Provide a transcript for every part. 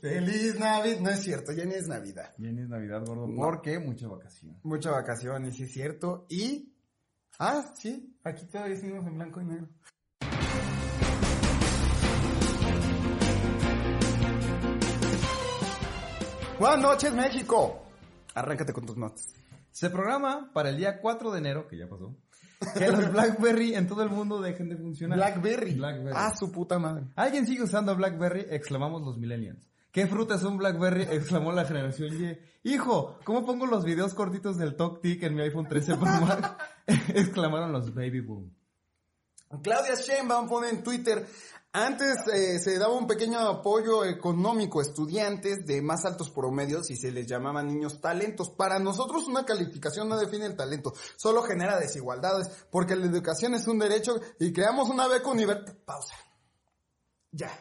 Feliz Navidad. No es cierto, ya ni es Navidad. Ya ni es Navidad, gordo. No. ¿Por qué? Mucha vacación. Mucha vacación, y sí es cierto. Y. Ah, sí, aquí todavía seguimos en blanco y negro. Buenas noches, México. Arráncate con tus notas. Se programa para el día 4 de enero, que ya pasó, que los BlackBerry en todo el mundo dejen de funcionar. Blackberry. Blackberry. Ah, su puta madre. ¿Alguien sigue usando BlackBerry? Exclamamos los millennials. ¿Qué fruta es un BlackBerry? Exclamó la generación Y. Hijo, ¿cómo pongo los videos cortitos del TalkTic en mi iPhone 13 Pro Max? Exclamaron los Baby Boom. Claudia Sheinbaum pone en Twitter, antes eh, se daba un pequeño apoyo económico a estudiantes de más altos promedios y se les llamaba niños talentos. Para nosotros una calificación no define el talento, solo genera desigualdades, porque la educación es un derecho y creamos una beca universal. Pausa. Ya,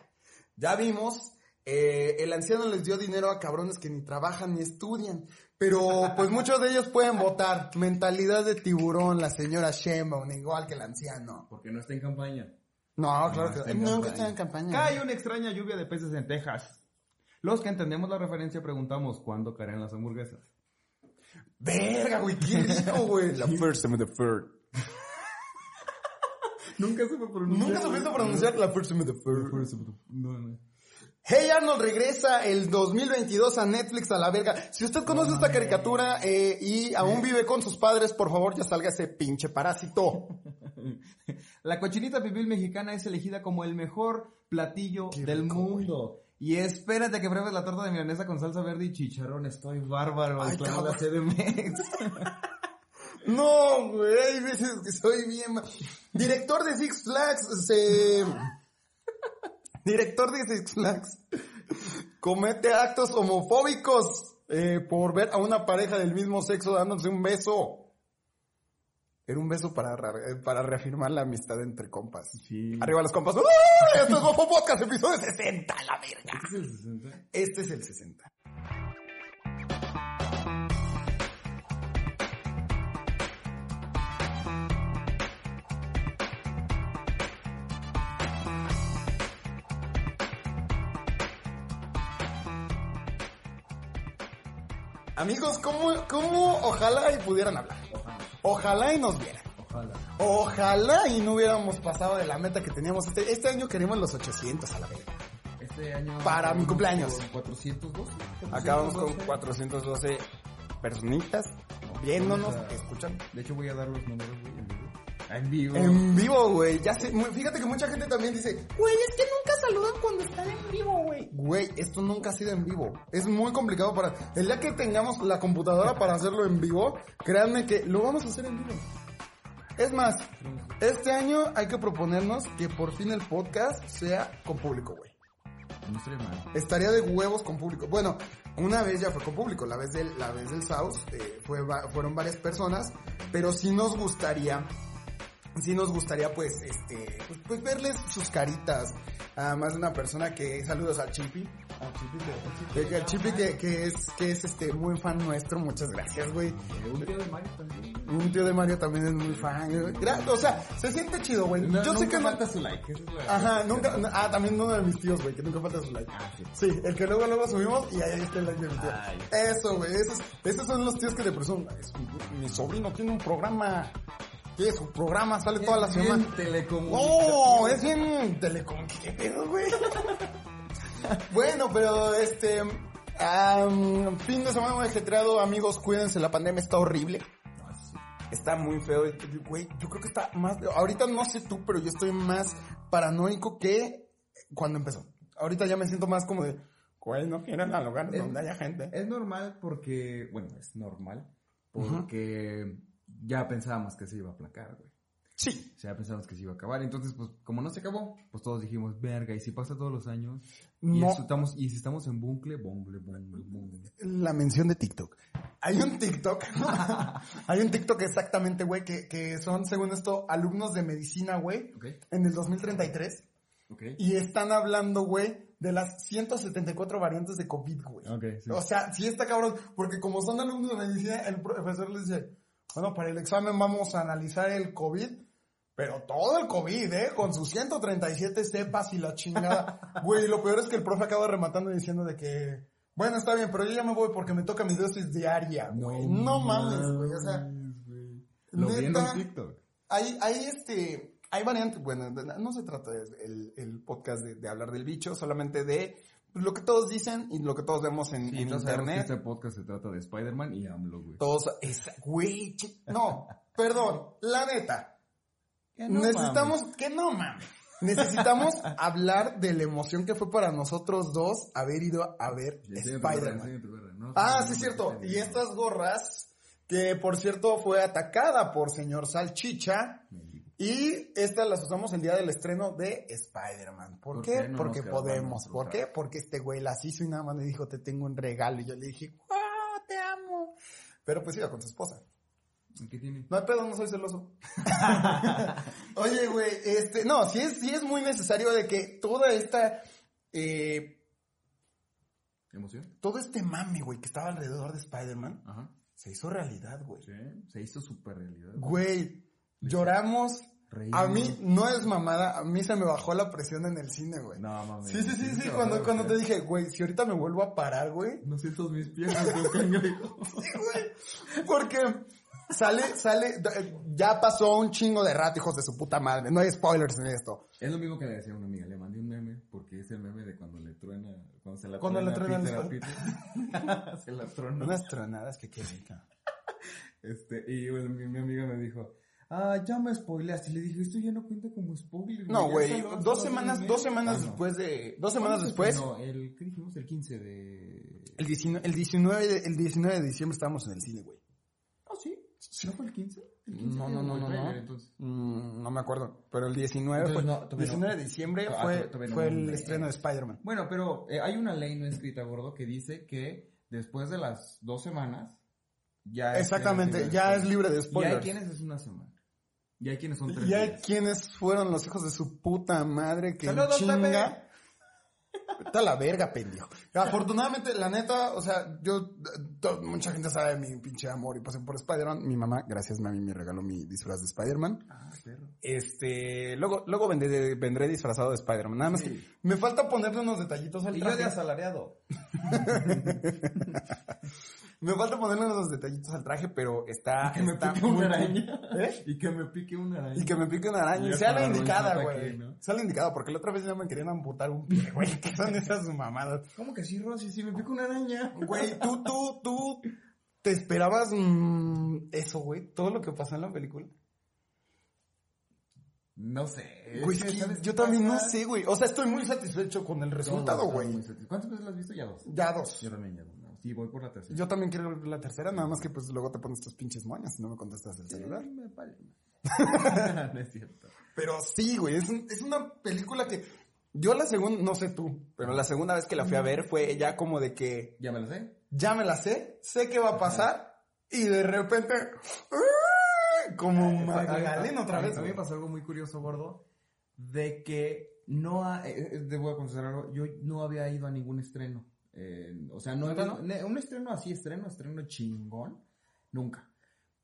ya vimos, eh, el anciano les dio dinero a cabrones que ni trabajan ni estudian. Pero pues muchos de ellos pueden votar. Mentalidad de tiburón, la señora Sheinbaum, igual que el anciano. Porque no está en campaña. No, claro está que en nunca está en campaña. Cae una extraña lluvia de peces en Texas. Los que entendemos la referencia preguntamos cuándo caerán las hamburguesas. Verga, güey, ¿qué dijo, güey? La first time the third. Nunca supe pronunciar. Nunca supiste pronunciar la first time the third. No, no. Hey Arnold regresa el 2022 a Netflix a la verga. Si usted conoce esta caricatura eh, y aún vive con sus padres, por favor ya salga ese pinche parásito. La cochinita pibil mexicana es elegida como el mejor platillo Qué del rico, mundo. Y espérate que pruebes la torta de milanesa con salsa verde y chicharrón. Estoy bárbaro. Ay, exclamó la. CDMX. No, güey, hay veces que soy bien... ma- Director de Six Flags se... Director de Six Flags comete actos homofóbicos eh, por ver a una pareja del mismo sexo dándose un beso. Era un beso para, ra- para reafirmar la amistad entre compas. Sí. Arriba los compas. ¡Uy! Esto es Bofo Podcast, episodio 60, la verga. Este es el 60. Amigos, ¿cómo, cómo ojalá y pudieran hablar? Ojalá y nos vieran. Ojalá. Ojalá y no hubiéramos pasado de la meta que teníamos. Este, este año queremos los 800 a la verga. Este año. Para mi cumpleaños. 412. Acabamos con 412. 412 personitas viéndonos, escuchando. De hecho, voy a dar los números, güey, en vivo. En vivo. Güey. Ya sé, fíjate que mucha gente también dice, güey, es que nunca saludan cuando están en vivo, güey. Güey, esto nunca ha sido en vivo. Es muy complicado para... El día que tengamos la computadora para hacerlo en vivo, créanme que lo vamos a hacer en vivo. Es más, este año hay que proponernos que por fin el podcast sea con público, güey. No estaría mal. Estaría de huevos con público. Bueno, una vez ya fue con público, la vez del, la vez del South, eh, fue, fueron varias personas, pero sí nos gustaría, sí nos gustaría pues, este, pues, pues verles sus caritas. Además de una persona que, saludos al Chipi, al Chipi, que, que- al Chipi que, que es, que es este, muy fan nuestro, muchas gracias, güey. Un tío de Mario también. Un tío de Mario también es muy fan. Gra- O sea, se siente chido, güey. No, Yo sé nunca que no, falta su like. es Ajá, nunca. Ah, también uno de mis tíos, güey, que nunca falta su like. Ah, sí. Sí, el que luego luego subimos y ahí está el like de mi tío. Ay. Eso, güey, esos, esos son los tíos que te presumen. Es- Mi sobrino tiene un programa. ¿Qué es? Su programa sale toda la semana. ¡Oh! Es bien telecom. ¿Qué pedo, güey? bueno, pero este. fin de semana muy ajetreado, amigos, cuídense, la pandemia está horrible. Está muy feo, güey. Yo creo que está más. Ahorita no sé tú, pero yo estoy más paranoico que cuando empezó. Ahorita ya me siento más como de. Güey, no quiero ir al lugar Es- donde haya gente. Es normal porque, bueno, es normal porque ya pensábamos que se iba a aplacar, güey. Sí. O sea, pensamos que se iba a acabar. Entonces, pues, como no se acabó, pues todos dijimos, verga, y si pasa todos los años, y, No. estamos, y si estamos en bucle, bucle, bucle, bucle. La mención de TikTok. Hay un TikTok. hay un TikTok exactamente, güey, que, que son, según esto, alumnos de medicina, güey, Ok, en el 2033. ok. Y están hablando, güey, de las 174 variantes de COVID, güey. Ok, sí. O sea, sí está cabrón, porque como son alumnos de medicina, el profesor les dice, bueno, para el examen vamos a analizar el COVID, pero todo el COVID, ¿eh? Con sus 137 cepas y la chingada. Güey, lo peor es que el profe acaba rematando diciendo de que, bueno, está bien, pero yo ya me voy porque me toca mi dosis diaria, güey. No, mames, güey, o sea, güey. Lo vi en TikTok. hay, hay este, hay variantes, bueno, no se trata del el podcast de, de hablar del bicho, solamente de lo que todos dicen y lo que todos vemos en, Sí, en internet. este podcast se trata de Spider-Man y AMLO, güey. Todos, es, güey, no, perdón, la neta, Que no necesitamos, mames. que no mames, necesitamos hablar de la emoción que fue para nosotros dos haber ido a ver Spider-Man. No, Ah, sí, es cierto. Y estas gorras, que por cierto fue atacada por señor Salchicha. Y estas las usamos el día del estreno de Spider-Man. ¿Por, ¿Por qué? qué no nos Porque podemos. ¿Por qué? Porque este güey las hizo y nada más me dijo, te tengo un regalo. Y yo le dije, ¡wow! Te amo. Pero pues iba con su esposa. ¿Qué tiene? No hay pedo, no soy celoso. Oye, güey, este, no, sí es, sí es muy necesario de que toda esta, eh, ¿Emoción? todo este mame, güey, que estaba alrededor de Spider-Man, se hizo realidad, güey. Sí, se hizo súper realidad. Güey, lloramos. Reímos. A mí, no es mamada, a mí se me bajó la presión en el cine, güey. No, mames. Sí, sí, sí, sí, cuando, cuando te güey. dije, güey, si ahorita me vuelvo a parar, güey. No siento mis piernas, cangrejo. Sí, güey. Porque sale, sale, ya pasó un chingo de rato, hijos de su puta madre. No hay spoilers en esto. Es lo mismo que le decía a una amiga, le mandé un meme, porque es el meme de cuando le truena, cuando se la Cuando le truena el se la truena. Unas tronadas que qué rica. Este, y bueno, mi, mi amiga me dijo, ah, ya me spoileaste. Y le dije, esto ya no cuenta como spoiler. No, güey, dos semanas, dos meme". semanas Ah, no. después de, dos semanas después, No, el, ¿qué dijimos? El 15 de... el 19, el 19 de, el 19 de diciembre estábamos en el cine, güey. Ah, sí. ¿No fue el 15? El 15 No, fue no, no, no, trailer, no. entonces. Mm, no me acuerdo, pero el 19 fue, Entonces, no, todavía no. 19 de diciembre Ah, fue, todavía no. fue el estreno de Spider-Man. Bueno, pero eh, hay una ley no escrita, gordo, que dice que después de las dos semanas ya es- Exactamente, ya es libre de Y hay spoilers. quienes es una semana. Y hay quienes son tres Y hay días. quienes fueron los hijos de su puta madre que ¡Saludos, chinga. Está la verga, pendejo. Afortunadamente, la neta, o sea, yo, mucha gente sabe mi pinche amor y pasión por Spider-Man. Mi mamá, gracias mami, me regaló mi disfraz de Spider-Man. Ah, perro. Este, luego, luego vendré, vendré disfrazado de Spider-Man. Nada más Sí. que me falta ponerle unos detallitos al Y yo traje. de asalariado. Me falta ponerle unos detallitos al traje, pero está, que me está pique una araña. ¿Eh? Y que me pique una araña. Y que me pique una araña. Sea la indicada, güey. ¿no? Sea la indicada, porque la otra vez ya me querían amputar un pie, güey. ¿Qué son esas mamadas? ¿Cómo que sí, Rosy? Si me pica una araña. Güey, tú, tú, tú, ¿te esperabas mm, eso, güey? Todo lo que pasó en la película. No sé. Güey, Es es que ¿sabes yo también no sé, güey. O sea, estoy muy satisfecho con el resultado, güey. ¿Cuántas veces las has visto? Ya dos. Ya dos. Yo también ya dos. Sí, voy por la tercera. Yo también quiero ver la tercera, nada más que pues luego te pones tus pinches moñas y no me contestas el celular. Sí, me vale. no es cierto. Pero sí, güey, es, un- es una película que yo la segunda, no sé tú, pero la segunda vez que la fui a ver fue ya como de que ¿Ya me lo sé? ya me la sé, sé qué va a pasar y de repente ¡ah! como Magalén otra A mí- vez. A mí me pasó algo muy curioso, gordo, de que no ha, eh, eh, a confesar algo, yo no había ido a ningún estreno. Eh, o sea, no, ¿Neta había- ne- un estreno así, estreno, estreno chingón, nunca.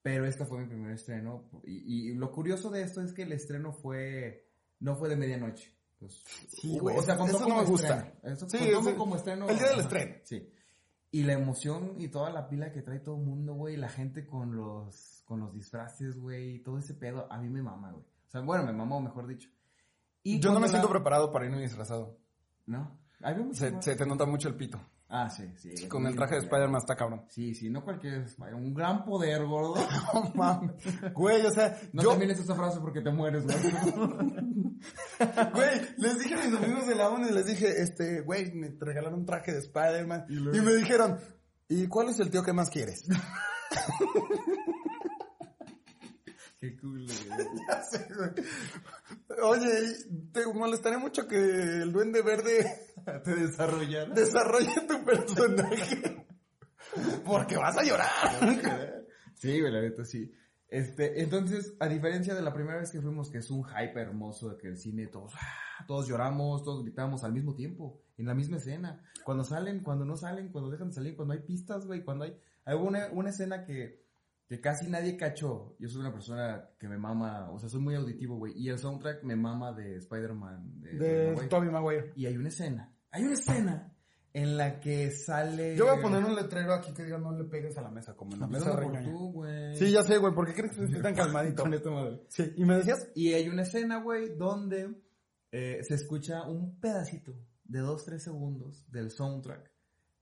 Pero este fue mi primer estreno. Y, y lo curioso de esto es que el estreno fue, no fue de medianoche. Pues, Sí, hubo- güey, o sea, contó eso no como me gusta. estreno. Eso Sí, contó como estreno. el día del estreno. Sí. Y la emoción y toda la pila que trae todo el mundo, güey, la gente con los, con los disfraces, güey, todo ese pedo, a mí me mama, güey. O sea, bueno, me mamó, mejor dicho. Y Yo no me siento preparado para irme disfrazado. ¿No? Se, te nota mucho el pito. Ah, sí, sí. Con el traje de Spider-Man está cabrón. Sí, sí, no cualquier Spider-Man. Un gran poder, gordo. No mames. Güey, o sea, No yo, termines esa frase porque te mueres, güey. güey, les dije a mis amigos de la ONU y les dije, este, güey, me regalaron un traje de Spider-Man. Y Y, me dijeron, ¿y cuál es el tío que más quieres? Qué cool, güey. Ya sé, güey. Oye, te molestaría mucho que el Duende Verde Te desarrollaron. desarrolle tu personaje. Porque vas a llorar. Sí, güey, la neta, sí. Este, entonces, a diferencia de la primera vez que fuimos, que es un hype hermoso de que el cine todos, ah, todos lloramos, todos gritamos al mismo tiempo, en la misma escena. Cuando salen, cuando no salen, cuando dejan de salir, cuando hay pistas, güey, cuando hay, hay una, una escena que, que casi nadie cachó. Yo soy una persona que me mama, o sea, soy muy auditivo, güey, y el soundtrack me mama de Spider-Man. De, De Maguire. Tobey Maguire. Y hay una escena, hay una escena en la que sale... Yo voy a poner un letrero aquí que diga no le pegues a la mesa, como en la mesa güey. Sí, ya sé, güey. ¿Por qué crees que estoy tan calmadito? Con esta madre. Sí, y me decías, Y hay una escena, güey, donde eh, se escucha un pedacito de 2-3 segundos del soundtrack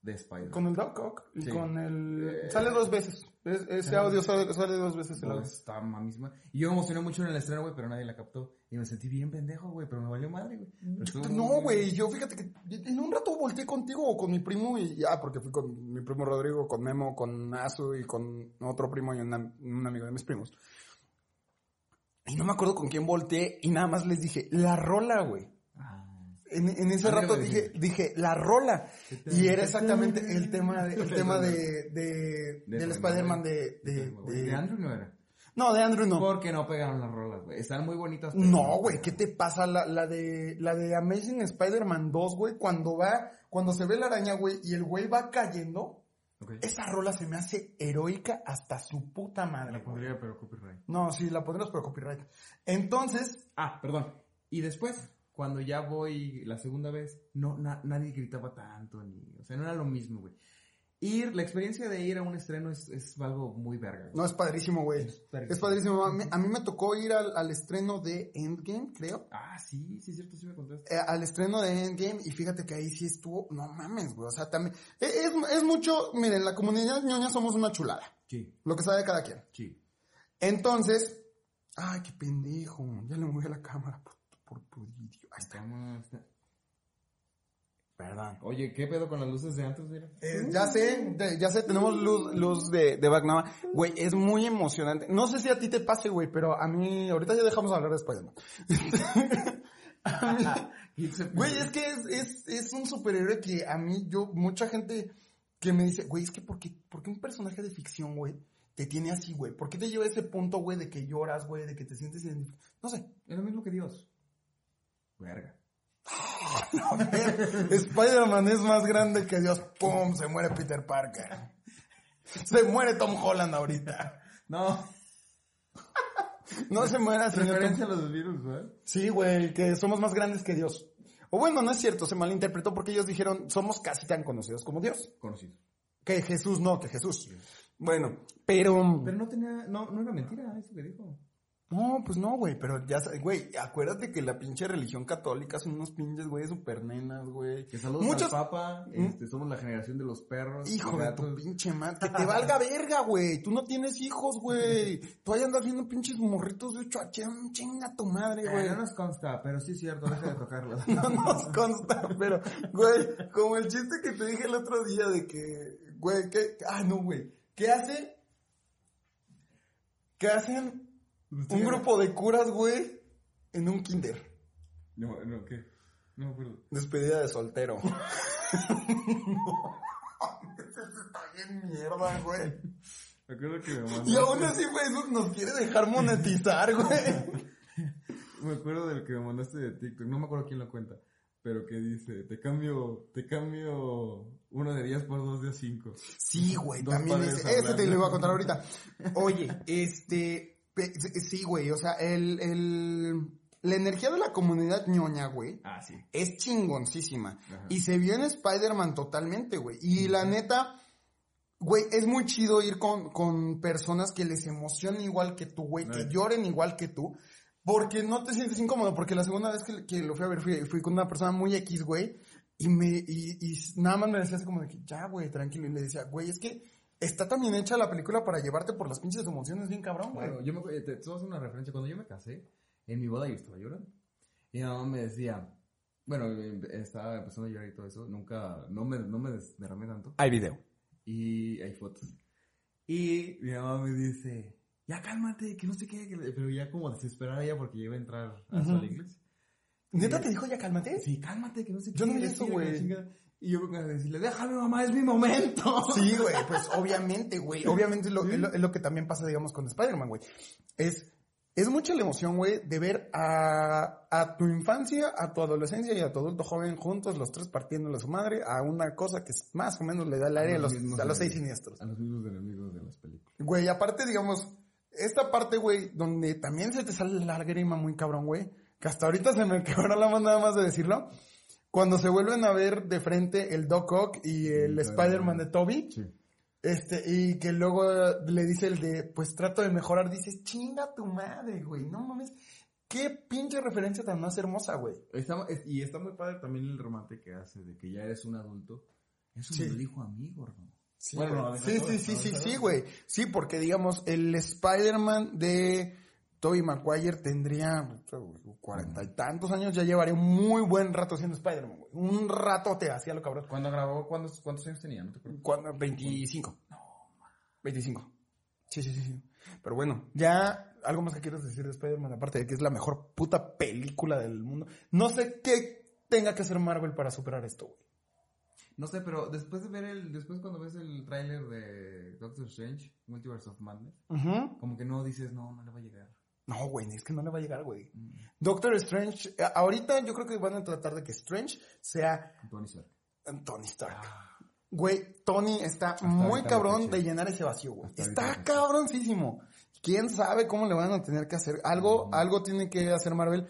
de Spider-Man. con el Doc Ock y Sí. con el... Eh, sale dos veces. Es- ese ajá. audio sale, sale dos veces. No, está misma. Y yo me emocioné mucho en el estreno, güey, pero nadie la captó. Y me sentí bien pendejo, güey, pero me valió madre, güey. No, güey, yo fíjate que en un rato volteé contigo o con mi primo y ya, porque fui con mi primo Rodrigo, con Memo, con Azu y con otro primo y una- un amigo de mis primos. Y no me acuerdo con quién volteé y nada más les dije, la rola, güey. En, en ese rato dije, dije, la rola. Y era exactamente el tema de, el tema de, de- De del Spider-Man. De, de, De, de- Andrew no era. No, de Andrew no. Porque no pegaron las rolas, güey. Están muy bonitas. pero No, güey, ¿qué te pasa? La, la de, la de Amazing Spider-Man 2, güey, cuando va, cuando se ve la araña, güey, y el güey va cayendo, esa rola se me hace heroica hasta su puta madre. La güey. pondría, pero copyright. No, sí, la pondrás por copyright. Entonces, Ah, perdón. Y después, cuando ya voy la segunda vez, no, na- nadie gritaba tanto, ni, o sea, no era lo mismo, güey. Ir, la experiencia de ir a un estreno es, es algo muy verga. güey. no, es padrísimo, güey. padrísimo. Es padrísimo. A mí, a mí me tocó ir al, al estreno de Endgame, creo. Ah, sí, sí, es cierto, sí me contaste. Eh, al estreno de Endgame y fíjate que ahí sí estuvo, no mames, güey, o sea, también, eh, es, es mucho, miren, la comunidad ñoña somos una chulada, Sí, lo que sabe cada quien. sí. Entonces, ay, qué pendejo, ya le moví a la cámara por, por, por. Estamos... Perdón. Oye, ¿qué pedo con las luces de antes, mira? Eh, ya sé, de- ya sé, tenemos luz, luz de, de Bagnava. Güey, es muy emocionante. No sé si a ti te pase, güey, pero a mí, ahorita ya dejamos hablar de. A mí- Güey, es que es, es, es un superhéroe que a mí, yo, mucha gente que me dice, güey, es que ¿por qué, por qué un personaje de ficción, güey, te tiene así, güey? ¿Por qué te lleva a ese punto, güey, de que lloras, güey, de que te sientes en... No sé. Es lo mismo que Dios. Verga. Spider-Man es más grande que Dios. ¡Pum! Se muere Peter Parker. Se muere Tom Holland ahorita. No, No se muera, señor referencia a los virus, ¿verdad? Sí, güey, que somos más grandes que Dios. O bueno, no es cierto, se malinterpretó porque ellos dijeron, somos casi tan conocidos como Dios. Conocido. Que Jesús no, que Jesús. Bueno, pero... Pero no tenía, no, no era mentira eso que dijo. No, pues no, güey, pero ya, sa- güey, acuérdate que la pinche religión católica son unos pinches, güey, super nenas, güey. Que saludos Muchos- al Papa, este, somos la generación de los perros. Hijo de tu pinche madre, que te valga verga, güey. Tú no tienes hijos, güey. Tú ahí andas viendo pinches morritos de 8 a chinga tu madre, Eh, güey. no nos consta, pero sí es cierto, deja de tocarlo. No nos consta, pero, güey, como el chiste que te dije el otro día de que, güey, que, ah, no, güey, ¿qué hace? ¿Qué hacen un grupo de curas, güey, en un kinder? No, no, ¿qué? No me acuerdo. Despedida de soltero. Está bien mierda, güey. Me acuerdo que me mandaste. Y aún así Facebook nos quiere dejar monetizar, güey. Me acuerdo del que me mandaste de TikTok, no me acuerdo quién lo cuenta. Pero que dice, te cambio, te cambio uno de 10 por dos de 5. Sí, güey, también padres ese, te lo iba a contar ahorita. Oye, este, sí, güey, o sea, el, el, la energía de la comunidad ñoña, güey, Ah, sí. es chingoncísima. Ajá. Y se vio en Spider-Man totalmente, güey. Y la neta, güey, es muy chido ir con, con personas que les emocionen igual que tú, güey, que lloren igual que tú. Porque no te sientes incómodo, porque la segunda vez que, que lo fui a ver fui, fui con una persona muy X, güey, y me, y, y nada más me decía así como de que, ya, güey, tranquilo, y le decía, güey, es que está también hecha la película para llevarte por las pinches emociones bien cabrón, güey. Bueno, yo me, acuerdo- te, te voy a hacer una referencia. Cuando yo me casé, en mi boda yo estaba llorando. Y mi mamá me decía, bueno, em- estaba empezando a llorar y todo eso. Nunca, no me, no me derramé tanto. Hay video. Y hay fotos. Y mi mamá me dice, ya cálmate, que no sé qué, pero ya como desesperada ella porque iba a entrar a su Ujú. iglesia. ¿Neta te dijo ya cálmate? Sí, cálmate, que no sé qué. Yo no vi eso, güey. Y yo vengo a decirle, déjame mamá, es mi momento. Sí, güey, pues obviamente, güey. Obviamente es lo, es lo- es lo que también pasa, digamos, con Spider-Man, güey. Es, es mucha la emoción, güey, de ver a, a tu infancia, a tu adolescencia y a tu adulto joven juntos, los tres partiéndole a su madre, a una cosa que más o menos le da el área a los, a los de- seis siniestros. A los mismos enemigos de las películas. Güey, aparte, digamos, esta parte, güey, donde también se te sale la lágrima muy cabrón, güey, que hasta ahorita se me quebró la mano nada más de decirlo. Cuando se vuelven a ver de frente el Doc Ock y el Sí, Spider-Man de Toby, Sí. este, y que luego le dice el de, pues trato de mejorar, dices, chinga tu madre, güey, no mames. Qué pinche referencia tan más hermosa, güey. Está- es- y está muy padre también el remate que hace de que ya eres un adulto. Eso Sí. me lo dijo a mí, gordo. Sí, Bueno, no, sí, sí, sí, sí, güey. Sí, porque digamos, el Spider-Man de Tobey Maguire tendría cuarenta y tantos años, ya llevaría un muy buen rato siendo Spider-Man, güey. Un rato te hacía lo cabrón. Cuando grabó, ¿cuántos, cuántos años tenía? No te. ¿Cuándo? 25. No, 25. Sí, sí, sí, sí. Pero bueno, ya algo más que quieres decir de Spider-Man, aparte de que es la mejor puta película del mundo. No sé qué tenga que hacer Marvel para superar esto, güey. No sé, pero después de ver el, después cuando ves el tráiler de Doctor Strange, Multiverse of Madness, como que no dices, no, no le va a llegar. No, güey, es que no le va a llegar, güey. Mm. Doctor Strange, eh, ahorita yo creo que van a tratar de que Strange sea Tony Stark. Tony Stark. Güey, Tony está Hasta muy cabrón de llenar ese vacío, güey. Está cabroncísimo. ¿Quién sabe cómo le van a tener que hacer? Algo, algo tiene que hacer Marvel.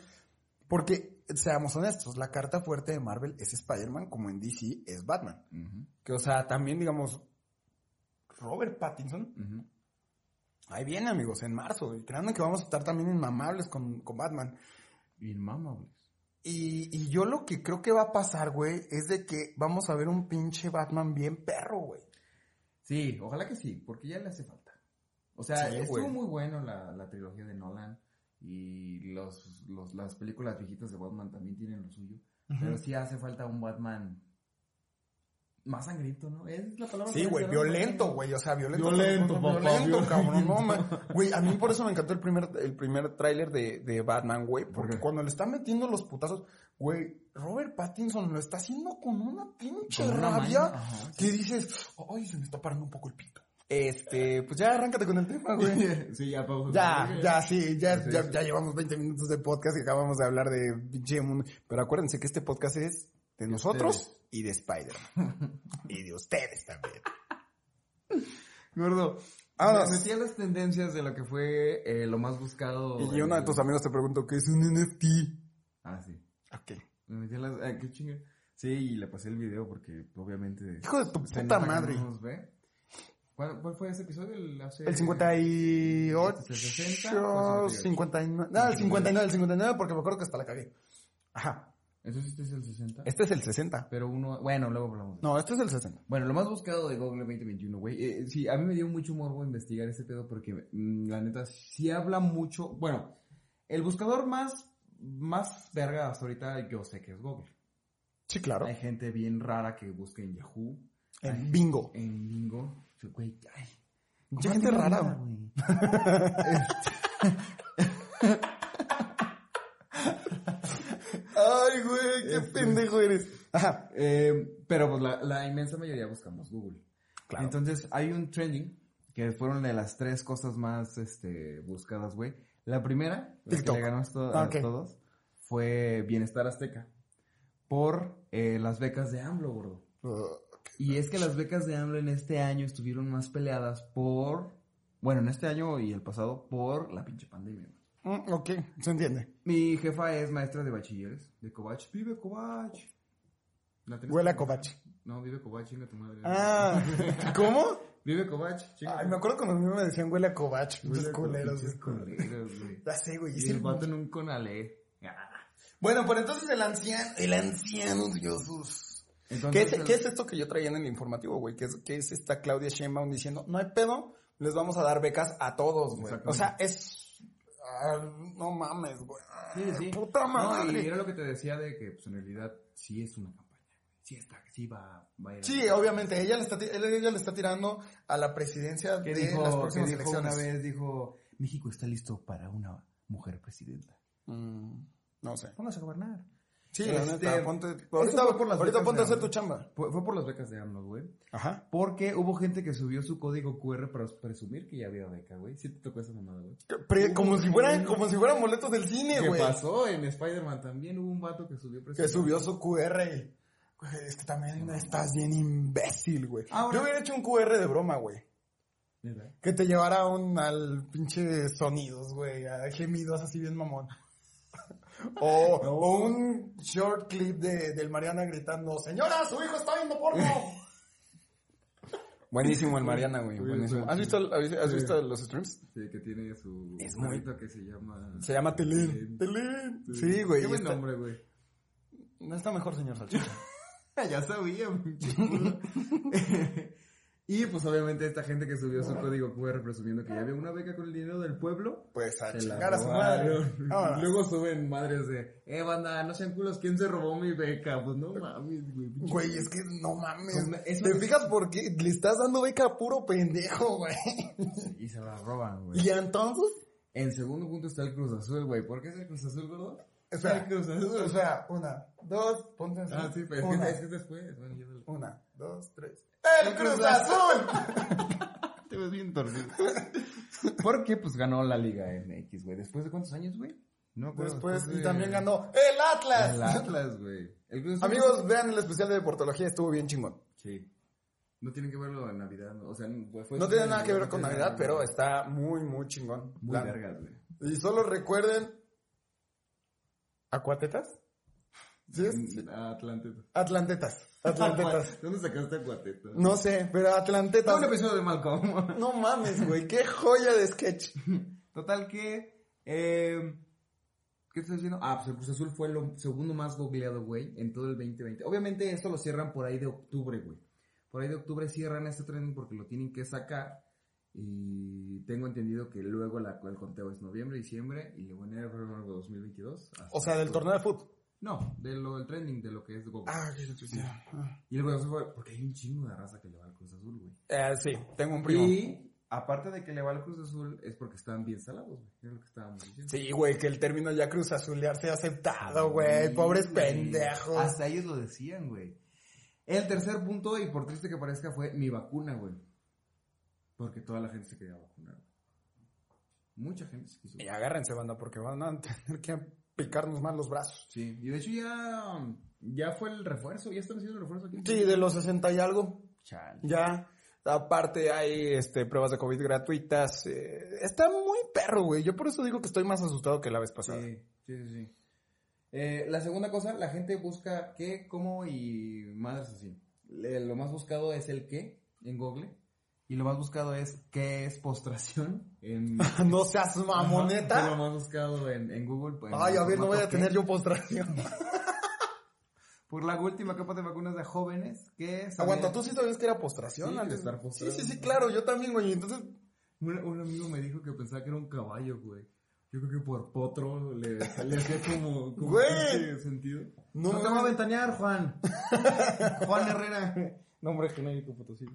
Porque, seamos honestos, la carta fuerte de Marvel es Spider-Man, como en DC es Batman. Que, o sea, también, digamos, Robert Pattinson. Ahí viene, amigos, en marzo. Y que vamos a estar también inmamables con, con Batman. Inmamables. Y, y yo lo que creo que va a pasar, güey, es de que vamos a ver un pinche Batman bien perro, güey. Sí, ojalá que sí, porque ya le hace falta. O sea, Sí, estuvo muy bueno la, la trilogía de Nolan y los, los, las películas viejitas de Batman también tienen lo suyo. Pero sí hace falta un Batman más sangriento, ¿no? Es la palabra Sí, güey, ¿no? violento, güey, o sea, violento. Violento, papá, Violento, violento. cabrón, no, man. Güey, a mí por eso me encantó el primer, el primer tráiler de, de Batman, güey, porque cuando le están metiendo los putazos, güey, Robert Pattinson lo está haciendo con una pinche Con una rabia ajá, que dices, ay, se me está parando un poco el pito. Este, pues ya arráncate con el tema, güey. sí, ya, pausa. Ya, ya, sí, ya, Sí, ya, ya llevamos 20 minutos de podcast y acabamos de hablar de pinche mundo. Pero acuérdense que este podcast es de nosotros y de Spider-Man. y de ustedes también. Gordo, Vámonos. me metí a las tendencias de lo que fue eh, lo más buscado. Y uno de tus amigos te preguntó qué es un NFT. Ah, sí. Ok. Me metí a las... ah, qué chinga. Sí, y le pasé el video porque obviamente... Hijo de tu puta madre. no nos ve. ¿Cuál, cuál fue ese episodio? El, hace... El 58, ¿El 60 o el 58? 59. No, el 59, el 59 porque me acuerdo que hasta la cagué. Ajá. Entonces este es el 60. Este es el 60. Pero uno... Bueno, luego hablamos. No, este es el 60. Bueno, lo más buscado de Google 2021, güey. eh, sí, a mí me dio mucho morbo investigar ese pedo porque, mm, la neta, sí habla mucho... Bueno, el buscador más... Más verga hasta ahorita yo sé que es Google. Sí, claro. Hay gente bien rara que busca en Yahoo. En bingo. En Bingo. Güey, ay. Mucha gente rara. güey. Ay, güey, qué Este- pendejo eres. Ajá. Eh, pero pues la, la inmensa mayoría buscamos Google. Claro. Entonces hay un trending que fueron de las tres cosas más este, buscadas, güey. La primera, la que le ganó esto- Ah, a ok. todos, fue Bienestar Azteca. Por eh, las becas de AMLO, gordo. Uh, Y es que las becas de AMLO en este año estuvieron más peleadas por, bueno, en este año y el pasado, por la pinche pandemia. Mm, ok, se entiende. Mi jefa es maestra de bachilleres, de Covach. Vive Covach. Huele a Covach. No, vive Covach, chinga tu madre. Ah, ¿cómo? Vive Covach, chinga. Ay, me acuerdo cuando a mí me decían huele a Covach. A culeros. culeros, güey. Ya sé, güey. Y el vato en un conalé. Bueno, pero entonces el anciano, el anciano Jesús. ¿Qué Entonces, es, el- qué es esto que yo traía en el informativo, güey? ¿Qué es, qué es esta Claudia Sheinbaum diciendo, no hay pedo, les vamos a dar becas a todos, güey? O sea, es... no mames, güey. Sí, sí. Puta No, y madre. era lo que te decía de que, pues, en realidad, sí es una campaña. sí está, sí va, va a ir. Sí, obviamente, ella le está, ella le está tirando a la presidencia de dijo, las próximas dijo elecciones. una vez, dijo, México está listo para una mujer presidenta. Mm, no sé. Póngase a gobernar. Sí, la Este, neta, ponte, ahorita, fue por las ahorita becas ponte a hacer tu chamba. Fue, fue por las becas de AMLO, güey. Ajá. Porque hubo gente que subió su código QR para presumir que ya había beca, güey. Sí te tocó esa mamada, güey. Pre- como si fueran, como si fueran boletos del cine, ¿Qué güey. pasó en Spider-Man también? Hubo un vato que subió Que subió su QR. Güey, es que también estás bien imbécil, güey. Ahora- Yo hubiera hecho un QR de broma, güey. Que te llevara un, al pinche sonidos, güey, a gemidos así bien mamón. O, o un short clip de, del Mariana gritando, señora, su hijo está viendo porno. Buenísimo el Mariana, güey. Buenísimo. ¿Has visto, has, Sí. visto los streams? Sí, que tiene su Es muy- que se llama... Se llama. Telén. Telén. Sí, güey. Qué buen está- nombre, güey. No está mejor, señor Salchicha. ya sabía. Y pues obviamente esta gente que subió su código QR presumiendo que ya había una beca con el dinero del pueblo. Pues a chingar a su madre. Luego suben madres de, eh, banda, no sean culos, ¿quién se robó mi beca? Pues no mames, güey. Güey, es que no mames. Pues, ¿Te fijas por qué le estás dando beca a puro pendejo, güey? Y se la roban, güey. Y entonces, En segundo punto está el Cruz Azul, güey. ¿Por qué es el Cruz Azul, gordo? espera, El Cruz Azul. o sea, una, dos, ponte así. ah, sí, pero es una, que, es que es después. Bueno, una, dos, tres. ¡El Cruz Azul! Te ves bien torcido. Porque pues ganó la Liga MX, güey. ¿Después de cuántos años, güey? No acuerdo. Después, y también ganó el Atlas. El Atlas, güey. Amigos, vean el especial de deportología, estuvo bien chingón. Sí. No tienen que verlo en Navidad, ¿no? o sea, fue- No tiene nada que ver con tiene Navidad, pero está muy, muy chingón. Muy La- vergas, güey. Y solo recuerden... ¿Acuatetas? ¿Sí es? Sí. Atlanteta. Atlantetas. Atlantetas. ¿Dónde sacaste Acuateta? No sé, pero Atlantetas. un episodio de Malcolm. No mames, güey, qué joya de sketch. Total que... Eh, ¿Qué estás diciendo? Ah, pues el Cruz Azul fue lo segundo más googleado, güey, en todo el 2020. Obviamente esto lo cierran por ahí de octubre, güey. Por ahí de octubre cierran este trending porque lo tienen que sacar. Y tengo entendido que luego la- el conteo es noviembre, diciembre y luego enero, febrero de 2022. hasta O sea, del torneo de fútbol. No, de lo del trending, de lo que es Google. Ah, ok, ok. Ah. Y el Azul fue porque hay un chingo de raza que le va al Cruz Azul, güey. Eh, sí, tengo un primo. Y aparte de que le va al Cruz Azul es porque están bien salados, güey. Es lo que estábamos diciendo. Sí, güey, que el término ya cruz azulear se ha aceptado, güey. Sí, Pobres güey. pendejos. Hasta ellos lo decían, güey. El tercer punto, y por triste que parezca, fue mi vacuna, güey. Porque toda la gente se quería vacunar. Mucha gente se quiso. Y agárrense, banda, porque van a tener que picarnos más los brazos. Sí, y de hecho ya, ya fue el refuerzo, ya están haciendo el refuerzo aquí. Sí, de los 60 y algo. Chale. Ya. Aparte hay este, pruebas de COVID gratuitas. eh, está muy perro, güey. Yo por eso digo que estoy más asustado que la vez pasada. Sí, sí, sí. Eh, la segunda cosa, la gente busca qué, cómo y madres así. Le- lo más buscado es el qué en Google. Y lo más buscado es qué es postración en... no seas mamoneta. lo más buscado en, en Google. pues, Ay, a ver, no voy a tener yo postración. Por la última capa de vacunas de jóvenes que... Aguanta, ¿tú sí sabías que era postración? Sí, antes? estar sí, sí, sí, claro, yo también, güey. Entonces, Un, un amigo me dijo que pensaba que era un caballo, güey. Yo creo que por potro le, le hacía como, como Güey. pinche sentido. No No, te voy a ventanear, Juan. Juan Herrera. Nombre genérico Potosí.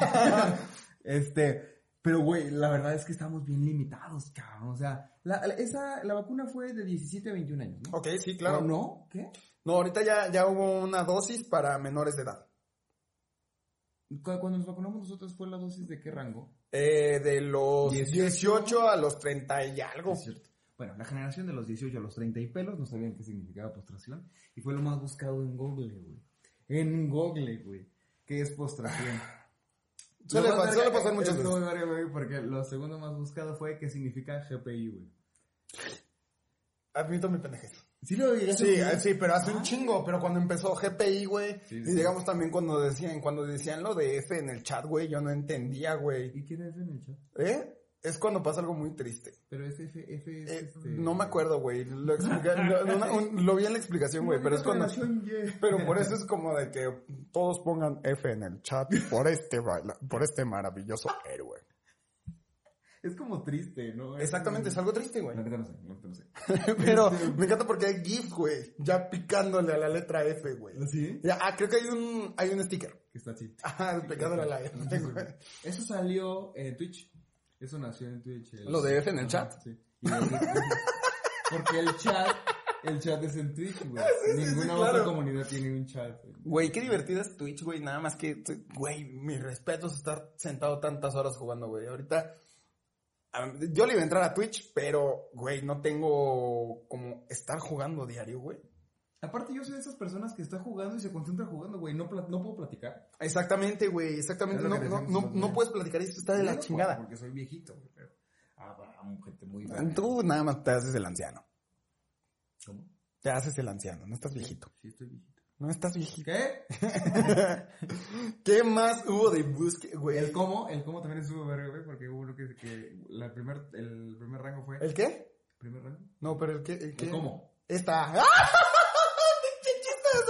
este, pero güey, la verdad es que estamos bien limitados, cabrón. O sea, la, esa, la vacuna fue de 17 a 21 años, ¿no? ok, sí, ¿O claro. no? ¿Qué? No, ahorita ya, ya hubo una dosis para menores de edad. Cu- Cuando nos vacunamos nosotros fue la dosis de qué rango? Eh, de los 18. 18 a los 30 y algo. Es cierto. Bueno, la generación de los 18 a los 30 y pelos no sabían qué significaba postración. Y fue lo más buscado en Google, güey. En Google, güey. ¿Qué es postración? Suele Lo más pa- suele verga- pasar muchas es veces. muy verga, güey, porque lo segundo más buscado fue qué significa GPI, güey. Admito mi pendejez. ¿Sí lo Sí, a ver? eh, sí, pero hace un chingo, pero cuando empezó GPI, güey, Sí, y digamos también cuando decían, cuando decían lo de F en el chat, güey, yo no entendía, güey. ¿Y quién es en el chat? ¿Eh? Es cuando pasa algo muy triste. Pero es F, F es Eh, este... No me acuerdo, güey. Lo, explica- lo- una- un- lo vi en la explicación, güey, pero es cuando... Pero por eso es como de que todos pongan F en el chat por este baila- por este maravilloso héroe. Es como triste, ¿no? Exactamente, es algo triste, güey. Neta no sé, neta no sé. Pero Este- me encanta porque hay GIF, güey, ya picándole a la letra F, güey. ¿Sí? Ya, ah, creo que hay un, hay un sticker. Que está así. Ajá, pegándole a la F, güey. Eso salió en Twitch. Eso nació en Twitch. el- ¿Lo de F en el Ajá, chat? Sí. Y Porque el chat, el chat es en Twitch, güey. sí, sí, Ninguna claro. otra comunidad tiene un chat. güey. Qué divertida es Twitch, güey. Nada más que, güey, mi respeto es estar sentado tantas horas jugando, güey. Ahorita, ah, yo le iba a entrar a Twitch, pero, güey, no tengo como estar jugando diario, güey. Aparte, yo soy de esas personas que está jugando y se concentra jugando, güey. No, no puedo platicar. Exactamente, güey, exactamente. No, no, puedes platicar y esto está de la No, chingada. Porque soy viejito, güey. Pero habrá gente muy grande. Tú nada más te haces el anciano. ¿Cómo? Te haces el anciano, no estás viejito. Sí, estoy viejito. No estás viejito. ¿Qué? ¿Qué más hubo de búsqueda, güey? El cómo, el cómo también estuvo verga, güey, porque hubo uno que, que la primer, el primer rango fue... ¿El qué? ¿Primer rango? No, pero el qué, el qué. ¿El cómo? Esta. ¡Ah!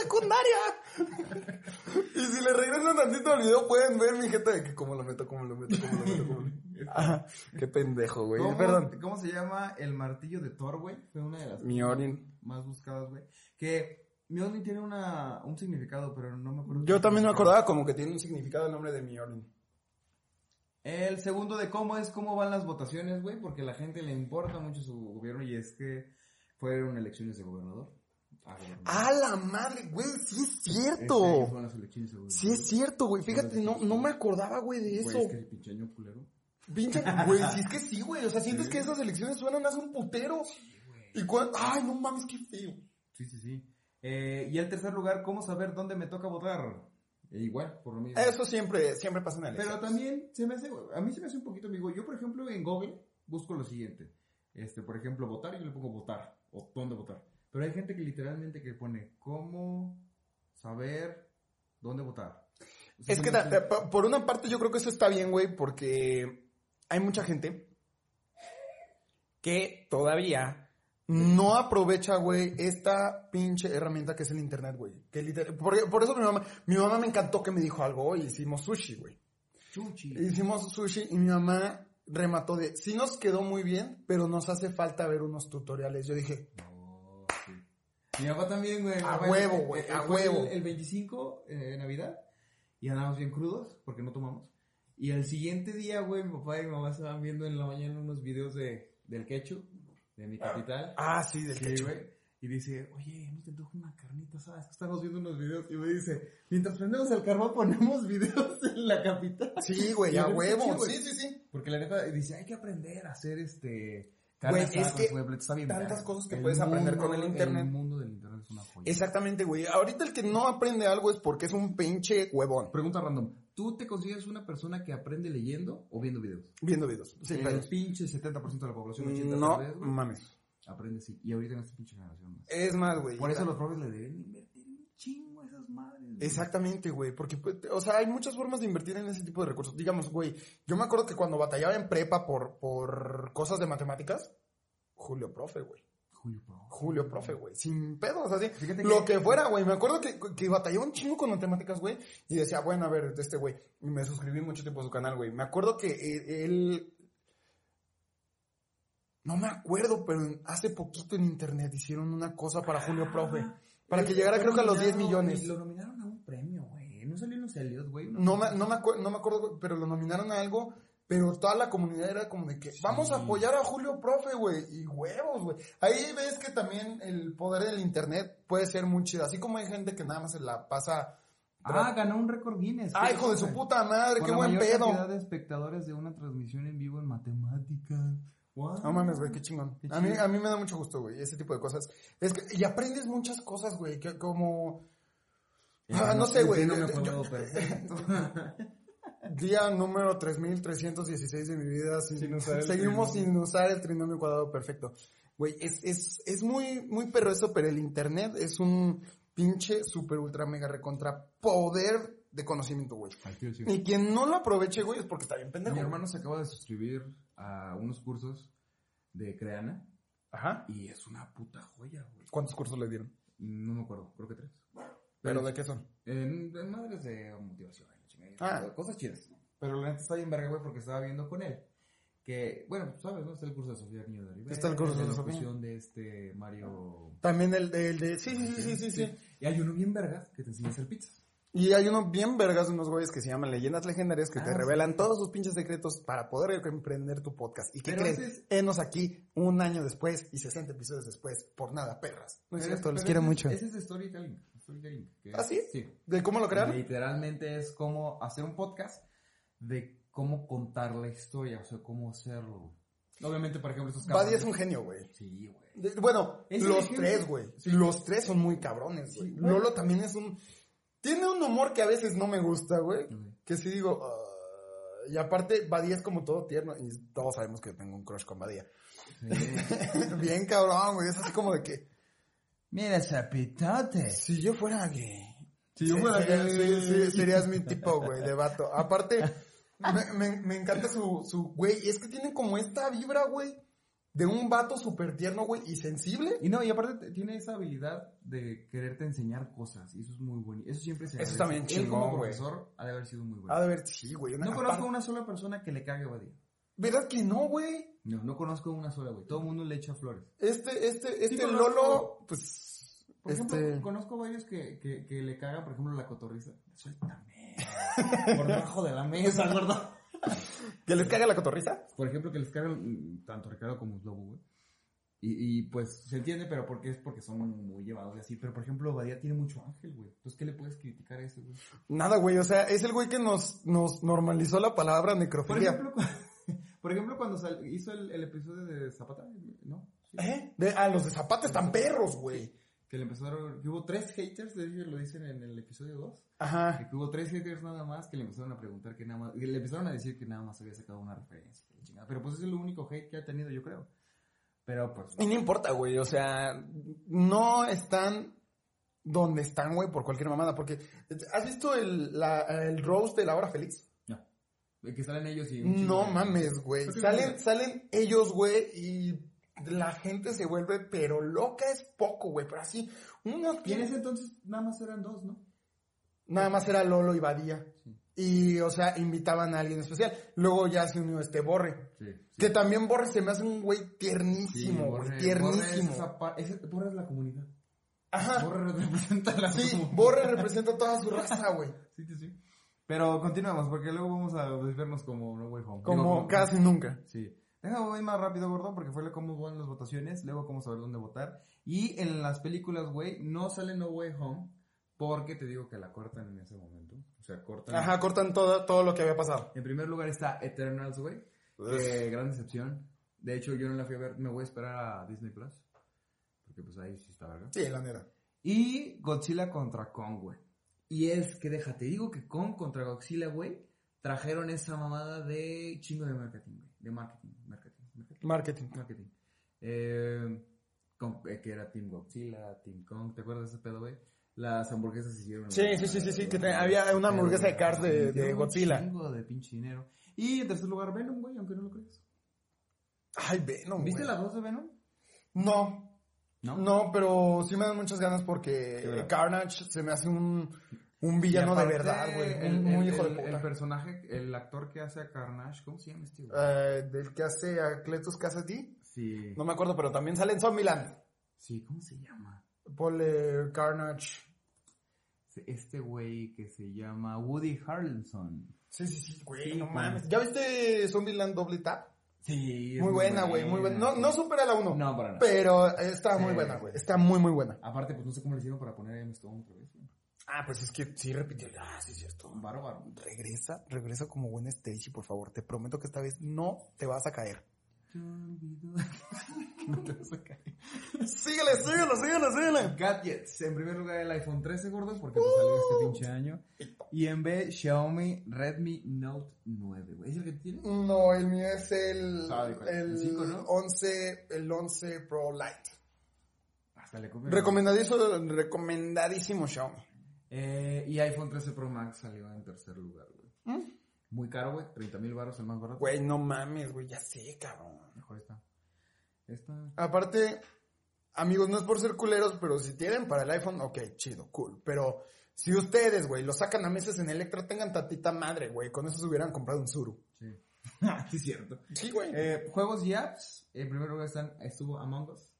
¡Pinche chiste de secundaria! y si le regresan tantito al video, pueden ver mi jeta de que cómo lo meto, cómo lo meto, cómo lo meto, cómo lo meto. Ajá, qué pendejo, güey. ¿Cómo, Perdón. ¿Cómo se llama el martillo de Thor, güey? Fue una de las Mjolnir. más buscadas, güey. Que Mjolnir tiene una, un significado, pero no me acuerdo. Yo también me acordaba como que tiene un significado el nombre de Mjolnir. El segundo de cómo es cómo van las votaciones, güey, porque a la gente le importa mucho su gobierno y es que fueron elecciones de gobernador. A. ¡Ah, la madre, güey! ¡Sí es cierto! Sí es cierto, güey. Fíjate, no, no me acordaba, güey, de eso. Güey, es que el pinche año culero. Pinche, güey, si es que sí, güey. O sea, sientes que esas elecciones suenan hace un putero. Y cuando, ay, no mames, qué feo. Sí, sí, sí. Eh, y el tercer lugar, ¿cómo saber dónde me toca votar? E igual, por lo mismo. Eso siempre, siempre pasa en Pero elecciones. también se me hace, a mí se me hace un poquito amigo. Yo, por ejemplo, en Google busco lo siguiente. Este, por ejemplo, votar y yo le pongo votar o dónde votar. Pero hay gente que literalmente que pone cómo saber dónde votar. O sea, Es que por una parte yo creo que eso está bien, güey, porque hay mucha gente que todavía no aprovecha, güey, esta pinche herramienta que es el internet, güey. Que literal- por, por eso mi mamá, mi mamá me encantó que me dijo algo, hoy hicimos sushi, güey. Chuchi. Hicimos sushi y mi mamá remató de, sí nos quedó muy bien, pero nos hace falta ver unos tutoriales. Yo dije. Mi papá también, güey. A huevo, eh, güey, eh, a huevo. El, el 25 eh, de Navidad y andábamos bien crudos porque no tomamos. Y el siguiente día, güey, mi papá y mi mamá estaban viendo en la mañana unos videos de, del quechu, de mi capital. ah, sí, del Sí, ketchup. güey. Y dice, oye, no te antoja una carnita, ¿sabes? Estamos viendo unos videos. Y me dice, mientras prendemos el carbón ponemos videos en la capital. Sí, güey, a huevo. Sí, güey. sí, sí. Porque la neta dice, hay que aprender a hacer este... Güey, es que pueblo". Está bien tantas cosas que El puedes aprender mundo- con el internet. El es una joya. Exactamente, güey. Ahorita el que no aprende algo es porque es un pinche huevón. Pregunta random. ¿Tú te consideras una persona que aprende leyendo o viendo videos? Viendo videos. Sí, el pedos. pinche 70% de la población, 80% No vez, mames. aprende sí. Y ahorita en esta pinche generación más. Es más, güey. Por eso los profes le deben invertir un chingo a esas madres. güey. Exactamente, güey. Porque, pues, o sea, hay muchas formas de invertir en ese tipo de recursos. Digamos, güey, yo me acuerdo que cuando batallaba en prepa por, por cosas de matemáticas, Julio Profe, güey. Julio Pro. Julio Profe, güey. Sin pedos, así. Fíjate Lo que- que fuera, güey. Me acuerdo que, que batallaba un chingo con matemáticas, güey. Y decía, bueno, a ver, este güey. Y me suscribí mucho tiempo a su canal, güey. Me acuerdo que eh, él... No me acuerdo, pero hace poquito en internet hicieron una cosa para Julio Profe. Para que Él llegara creo que a los 10 nominado millones. y Lo nominaron a un premio, güey. No salió en los güey. No me, no, me no me acuerdo, güey, pero lo nominaron a algo, pero toda la comunidad era como de que vamos a apoyar a Julio Profe, güey, y huevos, güey. Ahí ves que también el poder del internet puede ser muy chido, así como hay gente que nada más se la pasa... Ah, ganó un récord Guinness. ¡Ay, hijo de su puta madre, Con qué la buen mayor pedo! cantidad de espectadores de una transmisión en vivo en matemáticas. Wow. No mames, güey, qué chingón. Qué A mí, a mí me da mucho gusto, güey, ese tipo de cosas. Es que, y aprendes muchas cosas, güey, que como... Ah, no sé, güey. No me Yo- acuerdo perfecto. Día número 3316 de mi vida. sin- Sin usar el seguimos trinomio. sin usar el trinomio cuadrado perfecto. Güey, es, es, es muy, muy perro eso, pero el internet es un pinche super ultra mega recontra poder de conocimiento, güey. Y quien no lo aproveche, güey, es porque está bien pendejo. Mi hermano se acaba de suscribir a unos cursos de Creana Ajá. y es una puta joya, güey. ¿Cuántos cursos le dieron? No me acuerdo, creo que tres. ¿Pero de qué son? En, en madres de motivación, Ah. cosas chidas. Pero la neta está bien verga, güey, porque estaba viendo con él Que, bueno, sabes, ¿no? Está el curso de Sofía Niño de Rivera. Está el curso de la Sofía. de este Mario... También el, el de... Sí, sí, sí, sí, sí, sí. Y hay uno bien vergas que te enseña a hacer pizzas. Y hay uno bien vergas, unos güeyes que se llaman leyendas legendarias que te Ah, revelan todos sus pinches secretos para poder emprender tu podcast. ¿Y qué Pero es- Enos aquí un año después y 60 episodios después. Por nada, perras. No es Pero- cierto, los quiero mucho. Ese es de storytelling. ¿Ah, sí? Sí. ¿De cómo lo crearon? Literalmente es como hacer un podcast de cómo contar la historia, o sea, cómo hacerlo. Obviamente, por ejemplo, estos Buddy es cabrones- un genio, güey. Sí, güey. Bueno, los tres, güey. Los tres son muy cabrones, güey. Sí. Lolo también es un... Tiene un humor que a veces no me gusta, güey. Que sí digo... "Ah", y aparte, Badía es como todo tierno. Y todos sabemos que tengo un crush con Badía. Bien cabrón, güey. Es así como de que... Mira, zapitote. Si yo fuera gay... Si yo fuera gay. sí, sí, serías mi tipo, güey, de vato. Aparte, me, me- me encanta su, su, güey, es que tiene como esta vibra, güey, de un vato súper tierno, güey, y sensible. Y no, y aparte te- tiene esa habilidad de quererte enseñar cosas, y eso es muy bueno. Eso siempre se Eso también Él chingón, como güey. profesor ha de haber sido muy bueno. Ha de ver, sí, güey. una- no conozco aparte- una sola persona que le cague a Badía. ¿Verdad que no, güey? No, no conozco una sola, güey. Todo el mundo le echa flores. Este, este, este Lolo, pues, Por este... ejemplo, conozco varios que, que, que le cagan, por ejemplo, la cotorriza. Suéltame. Por debajo de la mesa, gordo. ¿Que les caga la cotorriza? Por ejemplo, que les cagan mm, tanto Ricardo como Slobo, güey. Y, y pues se entiende, pero porque es porque son muy llevados y así. Pero por ejemplo, Badía tiene mucho ángel, güey. Entonces, ¿qué le puedes criticar a ese, güey? Nada, güey, o sea, es el güey que nos, nos normalizó la palabra Por necrofilia. ejemplo, cu- por ejemplo cuando sal- hizo el, el episodio de Zapata, ¿no? Sí. ¿Eh? De, ah, los de Zapata están perros, güey. Que le empezaron, que hubo tres haters, de hecho lo dicen en el episodio 2. Ajá. Que hubo tres haters nada más que le empezaron a preguntar que nada más, que le empezaron a decir que nada más había sacado una referencia. chingada. Pero pues ese es el único hate que ha tenido, yo creo. Pero pues. Y no importa, güey, o sea, no están donde están, güey, por cualquier mamada, porque ¿has visto el, la, el roast de la hora feliz? No. Que salen ellos y. un No de- mames, güey, salen, salen ellos, güey, y la gente se vuelve, pero loca es poco, güey, pero así, uno Y en ese entonces nada más eran dos, ¿no? nada más era Lolo y Badía, Sí. y, o sea, invitaban a alguien especial, luego ya se unió este Borre, Sí. que también Borre se me hace un güey tiernísimo, güey, Borre- Borre es tiernísimo. esa Borre es la comunidad. Ajá. Borre representa la Sí. Borre representa toda su raza, güey. Sí, sí, sí. Pero continuamos, porque luego vamos a desvernos como No Way Home. Como Digo, casi nunca. Sí. Déjame ir más rápido, gordo, porque fue cómo van las votaciones. Luego vamos a ver dónde votar. Y en las películas, güey, no sale No Way Home, porque te digo que la cortan en ese momento. O sea, cortan. Ajá, cortan todo, todo lo que había pasado. En primer lugar está Eternals, güey. que gran decepción. De hecho, yo no la fui a ver. Me voy a esperar a Disney Plus. Porque pues ahí sí está, ¿verdad? Sí, la neta. Y Godzilla contra Kong, güey. Y es que déjate, digo que Kong contra Godzilla, güey, trajeron esa mamada de chingo de marketing, güey. De marketing, marketing, marketing. Marketing. marketing. Eh, con- eh, que era Team Godzilla, Team Kong, ¿te acuerdas de ese pedo, güey? Las hamburguesas se hicieron. Sí, sí, sí, sí, sí, que te- había una hamburguesa de Cars de- de Metieron un Godzilla. chingo de pinche dinero. Y en tercer lugar, Venom, güey, aunque no lo creas. Ay, Venom, ¿Viste güey. la voz de Venom? No, ¿No? no, pero sí me dan muchas ganas porque. Carnage se me hace un, un villano de aparte, verdad, güey. el- Un muy el- hijo de puta. El personaje, el actor que hace a Carnage, ¿cómo se llama este güey? Eh, del que hace a Cletus Cassidy. sí. No me acuerdo, pero también sale en Zombieland. Sí, ¿cómo se llama? Ponle Carnage. Este güey que se llama Woody Harrelson. Sí, sí, sí, güey, Sí, no mames. ¿Ya viste Zombieland Double Tap? Sí, es Muy buena, güey, muy buena. No, no supera la 1. No, para nada. Pero está Sí. muy buena, güey. Está muy, muy buena. Aparte, pues no sé cómo le hicieron para poner a Emma Stone otra vez. güey. Ah, pues es que sí repitió. Ah, sí, es cierto. Varo, varo. Regresa, regresa como buena Stacy, por favor. Te prometo que esta vez no te vas a caer. Te olvido. no te vas a caer. síguele, síguele, síguele, síguele. Gadgets. En primer lugar, el iPhone 13, gordo, porque pues, salió este pinche año. Y en B, Xiaomi Redmi Note 9, güey. ¿Es el que tienes? No, el mío es el, Sabe cuál. el El cinco, ¿no? 11, el 11 Pro Lite. Hasta le. Recomendadísimo, recomendadísimo Xiaomi. Eh, y iPhone 13 Pro Max salió en tercer lugar, güey. ¿Mm? Muy caro, güey. 30 mil baros, el más barato. Güey, no mames, güey, ya sé, cabrón. Mejor está. Esta. Aparte, amigos, no es por ser culeros, pero si tienen para el iPhone, ok, chido, cool. Pero si ustedes, güey, lo sacan a meses en Electra, tengan tatita madre, güey. Con eso se hubieran comprado un Zuru. Sí. sí, es cierto. Sí, güey. Eh, juegos y apps. En primer lugar están, estuvo Among Us.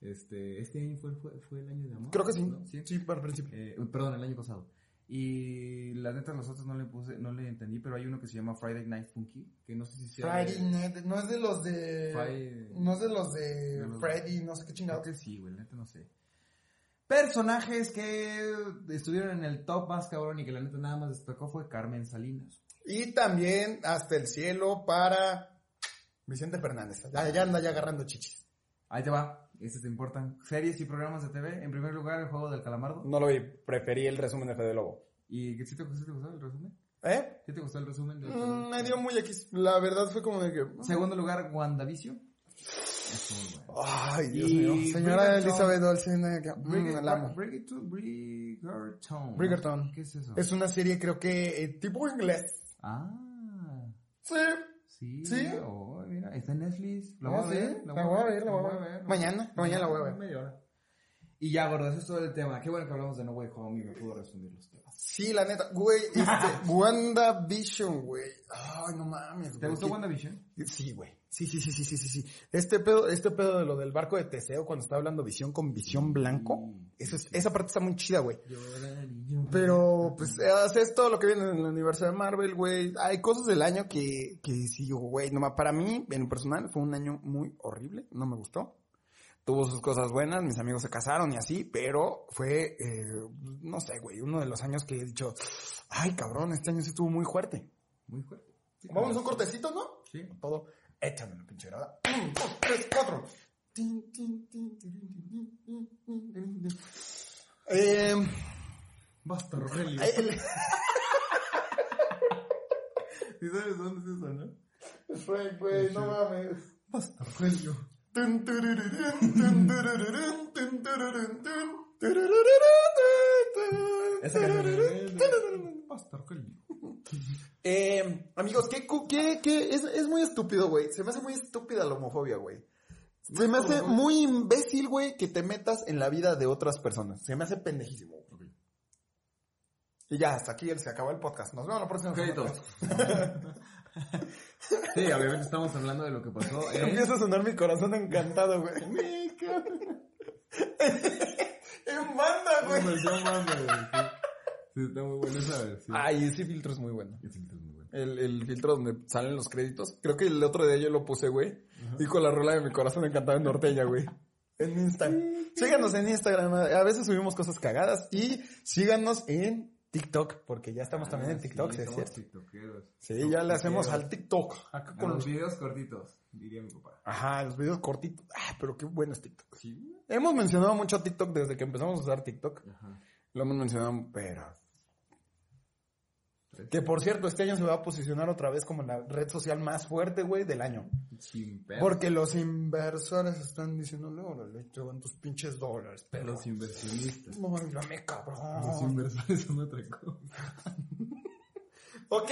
Este, este año fue, fue, fue el año de Among Us. Creo que sí. ¿no? Sí. Sí, para el principio. Eh, perdón, el año pasado. Y la neta, los otros no le puse, no le entendí, pero hay uno que se llama Friday Night Funky, que no sé si sea. Friday Night, no es de los de... Friday- No es de los de Freddy, no sé qué Creo chingado. que sí, güey, neta no sé. Personajes que estuvieron en el top más cabrón y que la neta nada más destacó fue Carmen Salinas. Y también hasta el cielo para Vicente Fernández. Ya, ya anda ya agarrando chichis. Ahí te va, estos te importan. Series y programas de TV. En primer lugar, el juego del calamardo. No lo vi, preferí el resumen de Fede Lobo. ¿Y qué sí te, sí te gustó el resumen? ¿Eh? ¿Qué te gustó el resumen? del Mm, me dio muy X. La verdad fue como de que... Segundo lugar, WandaVision. Es muy bueno. Ay, Dios Y mío. Señora Bridgerton. Elizabeth Olsen, eh, que- mm, Bridget- la amo. Bridgerton. Bridgerton. Bridgerton. ¿Qué es eso? Es una serie creo que eh, tipo inglés. Ah, Sí. Sí. ¿Sí? mira, oh, mira, está en Netflix. La Ah, voy a ver. la voy a ver, la voy a ver. Mañana, mañana la voy a ver. Media hora. Y ya, gordo, eso es todo el tema. Qué bueno que hablamos de No Way Home y me pudo resumir los temas. Sí, la neta. Güey, este, WandaVision, güey. Ay, no mames, ¿Te güey. gustó Qué- WandaVision? Sí, güey. Sí, sí, sí, sí, sí, sí, sí. Este pedo, este pedo de lo del barco de Teseo cuando está hablando visión con visión blanco, eso es, esa parte está muy chida, güey. Pero, pues, es todo lo que viene en el universo de Marvel, güey. Hay cosas del año que, que sí, güey, no, ma- para mí, en personal, fue un año muy horrible, no me gustó. Tuvo sus cosas buenas, mis amigos se casaron y así, pero fue, eh, no sé, güey, uno de los años que he dicho, ay, cabrón, este año sí estuvo muy fuerte. Muy fuerte. Sí, Vamos a un cortecito, ¿no? Sí. Todo, échamelo, pinche grada. Un, dos, tres, cuatro. Tin, tin, tin, tirin, tin, tin, tin, tin, tin, tin. Eh, Basta, Rogelio. eh, el- ¿Sí sabes dónde es eso, no? Fue, güey, no mames. Basta, Rogelio. Esa Rogelio. Eh, amigos, ¿qué, qué, qué? Es, es muy estúpido, güey. Se me hace muy estúpida la homofobia, güey. Se me hace muy imbécil, güey, que te metas en la vida de otras personas. Se me hace pendejísimo. güey. Y ya, hasta aquí se acabó el podcast. Nos vemos la próxima Créditos. semana. Sí, obviamente estamos hablando de lo que pasó en... Empieza a sonar mi corazón encantado, güey. en banda, güey. banda, güey, sí. Sí, está muy bueno esa versión. Ay, ese filtro es muy bueno. Ese filtro es muy bueno. El, el filtro donde salen los créditos. Creo que el otro día yo lo puse, güey. Y con la rola de mi corazón encantado en norteña, güey. En Insta. Síganos en Instagram. A veces subimos cosas cagadas. Y síganos en TikTok. Porque ya estamos también en TikTok, ¿sí somos cierto? tiktokeros. Sí, ya le hacemos al TikTok. Acá con los los... videos cortitos, diría mi papá. Ajá, los videos cortitos. Ah, pero qué bueno es TikTok. Sí. Hemos mencionado mucho TikTok desde que empezamos a usar TikTok. Ajá. Lo hemos mencionado, pero... Que por cierto, este año se va a posicionar otra vez como la red social más fuerte, güey, del año. Sin. Porque los inversores están diciendo, órale, te van tus pinches dólares, pero... Los inversionistas. No, dame Los cabrón. inversores son otra cosa. Ok,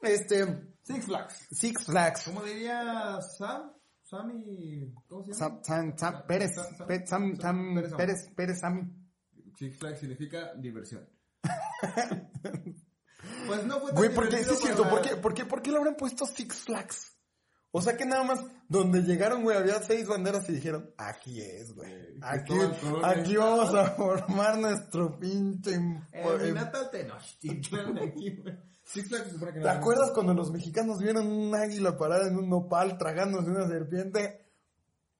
este... Six Flags. Six Flags. ¿Cómo diría Sam? Sammy... ¿Cómo se llama? Sam, Sam, Sam Pérez, Sam- Sam- Sam, Sam Pérez, Pérez, Pérez, Sammy. Six Flags significa diversión. pues no fue tan Güey, porque sí es cierto, ¿por qué, por, qué, ¿por qué le habrán puesto Six Flags? O sea que nada más, donde llegaron, güey, había seis banderas y dijeron, aquí es, güey. Aquí, aquí vamos a formar nuestro pinche... Eh, em- aquí, güey. Six Flags supone que ¿Te acuerdas cuando los mexicanos vieron un águila parada en un nopal tragándose una serpiente?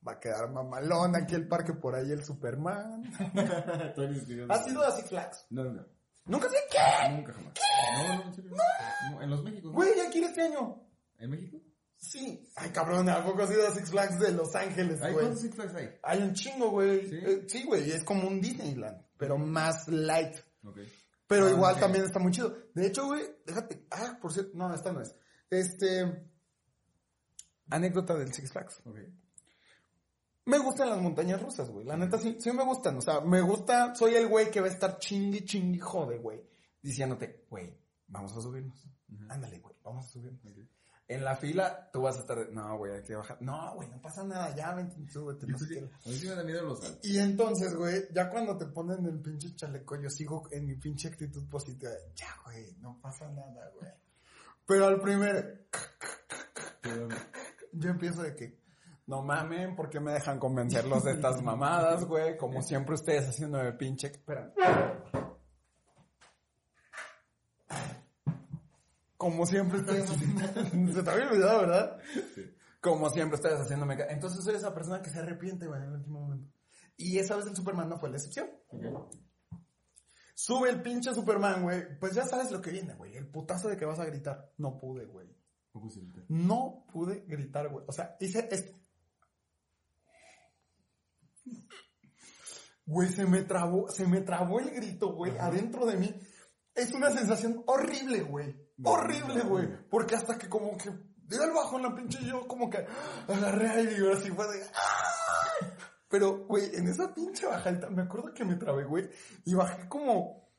Va a quedar mamalón aquí el parque por ahí el Superman. ¿Has ido a Six Flags? No, no. ¿Nunca sé qué? Nunca jamás. No, no, en serio. No, en los Méxicos. ¿no? Güey, ya quiero este año. ¿En México? Sí. Ay, cabrón, ¿a poco has ido a Six Flags de Los Ángeles, ¿Hay güey? cuántos Six Flags hay? Hay un chingo, güey. ¿Sí? Eh, Sí, güey, es como un Disneyland, pero más light. Ok. Pero Ah, igual también está muy chido. De hecho, güey, déjate. Ah, por cierto, no, esta no es. Este. Anécdota del Six Flags. Ok. Me gustan las montañas rusas, güey. La neta sí, sí me gustan. O sea, me gusta, soy el güey que va a estar chingui, chingui, jode, güey. Diciéndote, güey, vamos a subirnos. Ándale, güey, vamos a subirnos. Ok. En la fila, tú vas a estar, de, no, güey, hay que bajar. No, güey, no pasa nada, ya, vente, súbete, no sé qué. A mí sí me da miedo los altos. Y entonces, güey, ya cuando te ponen el pinche chaleco, yo sigo en mi pinche actitud positiva. Ya, güey, no pasa nada, güey. Pero al primer... Yo empiezo de que, no mamen, ¿por qué me dejan convencerlos de estas mamadas, güey? Como siempre ustedes haciéndome pinche... Espera. Como siempre ustedes Se te había olvidado, ¿verdad? Como siempre ustedes haciéndome... Entonces soy esa persona que se arrepiente, güey, en el último momento. Y esa vez el Superman no fue la excepción. Sube el pinche Superman, güey. Pues ya sabes lo que viene, güey. El putazo de que vas a gritar. No pude, güey. No pude gritar, güey. O sea, hice esto. Güey, se me trabó, se me trabó el grito, güey, adentro de mí. Es una sensación horrible, güey. Horrible, güey. Porque hasta que como que dio el bajo en la pinche yo como que agarré aire y ahora sí fue de... ¡ah! Pero, güey, en esa pinche bajadita, me acuerdo que me trabé, güey, y bajé como,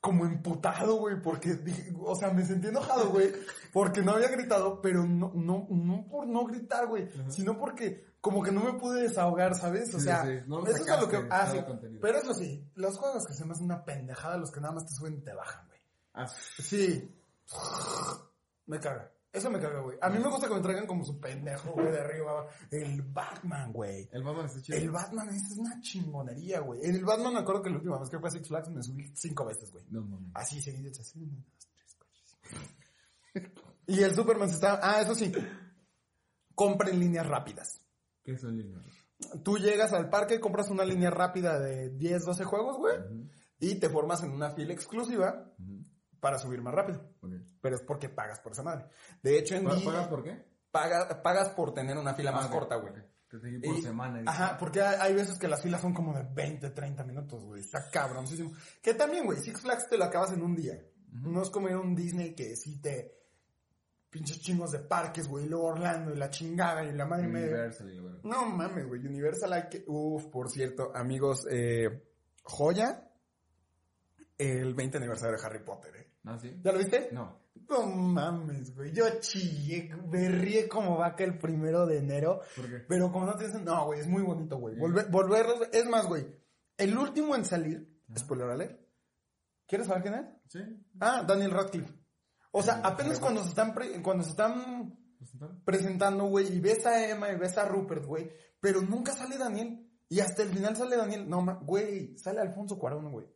como emputado, güey, porque dije, o sea, me sentí enojado, güey, porque no había gritado, pero no, no, no por no gritar, güey, sino porque como que no me pude desahogar, ¿sabes? O Sí, sea, sí, no eso es a lo que, sacaste, ah, sí, pero eso sí, los juegos que se me hacen una pendejada, los que nada más te suben y te bajan, güey. Ah, Sí. Me caga. Eso me caga, güey. A mí me gusta que me traigan como su pendejo, güey, de arriba. El Batman, güey. el Batman está chido. El Batman esa es una chingonería, güey. En el Batman me acuerdo que la última vez que fue a Six Flags me subí cinco veces, güey. No mames. Así seguidos, así. uno, dos, tres, cuatro, cinco. Y el Superman se está... Ah, eso sí. Compren líneas rápidas. ¿Qué son líneas? Tú llegas al parque, compras una línea rápida de 10, 12 juegos, güey. Y te formas en una fila exclusiva para subir más rápido. Pero es porque pagas por esa madre. De hecho, en ¿Pa- día- ¿Pagas por qué? paga- pagas por tener una fila más Ah, ok, corta, güey. Te tengo por Y- semana. y- Ajá, porque hay, hay veces que las filas son como de 20, 30 minutos, güey. Está cabroncísimo. Que también, güey, Six Flags te lo acabas en un día. No es como ir a un Disney que sí te... Pinches chingos de parques, güey. y Luego Orlando y la chingada y la madre. Universal y la verdad. No mames, güey. Universal hay que... Uf, por cierto, amigos, eh, Joya, el 20 aniversario de Harry Potter, ¿eh? ¿Ah, sí? ¿Ya lo viste? No. No mames, güey. Yo chillé, berrié como vaca el primero de enero. ¿Por qué? Pero como no te dicen, no, güey, es muy bonito, güey. Volver, volverlos, es más, güey. El último en salir, spoiler alert. ¿Quieres saber quién es? ¿Sí? Ah, Daniel Radcliffe. O sea, apenas cuando se están, pre- cuando se están presentando, güey, y ves a Emma y ves a Rupert, güey, pero nunca sale Daniel. Y hasta el final sale Daniel. No, güey, sale Alfonso Cuarón, güey.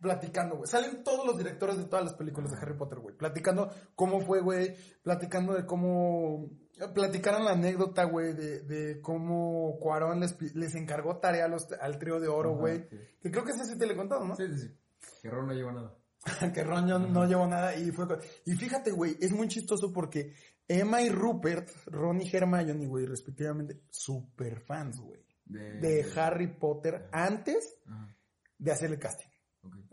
Platicando, güey. Salen todos los directores de todas las películas de Harry Potter, güey. Platicando cómo fue, güey. Platicando de cómo... Platicaron la anécdota, güey, de, de cómo Cuarón les, les encargó tarea a los- al trío de oro, güey. Que creo que ese sí te le he contado, ¿no? Sí, sí, sí. Que Ron no lleva nada. que Ron no, no llevó nada y fue... Y fíjate, güey, es muy chistoso porque Emma y Rupert, Ron y Hermione, güey, respectivamente, super fans, güey, De, de Harry Potter antes Ajá. de hacer el casting.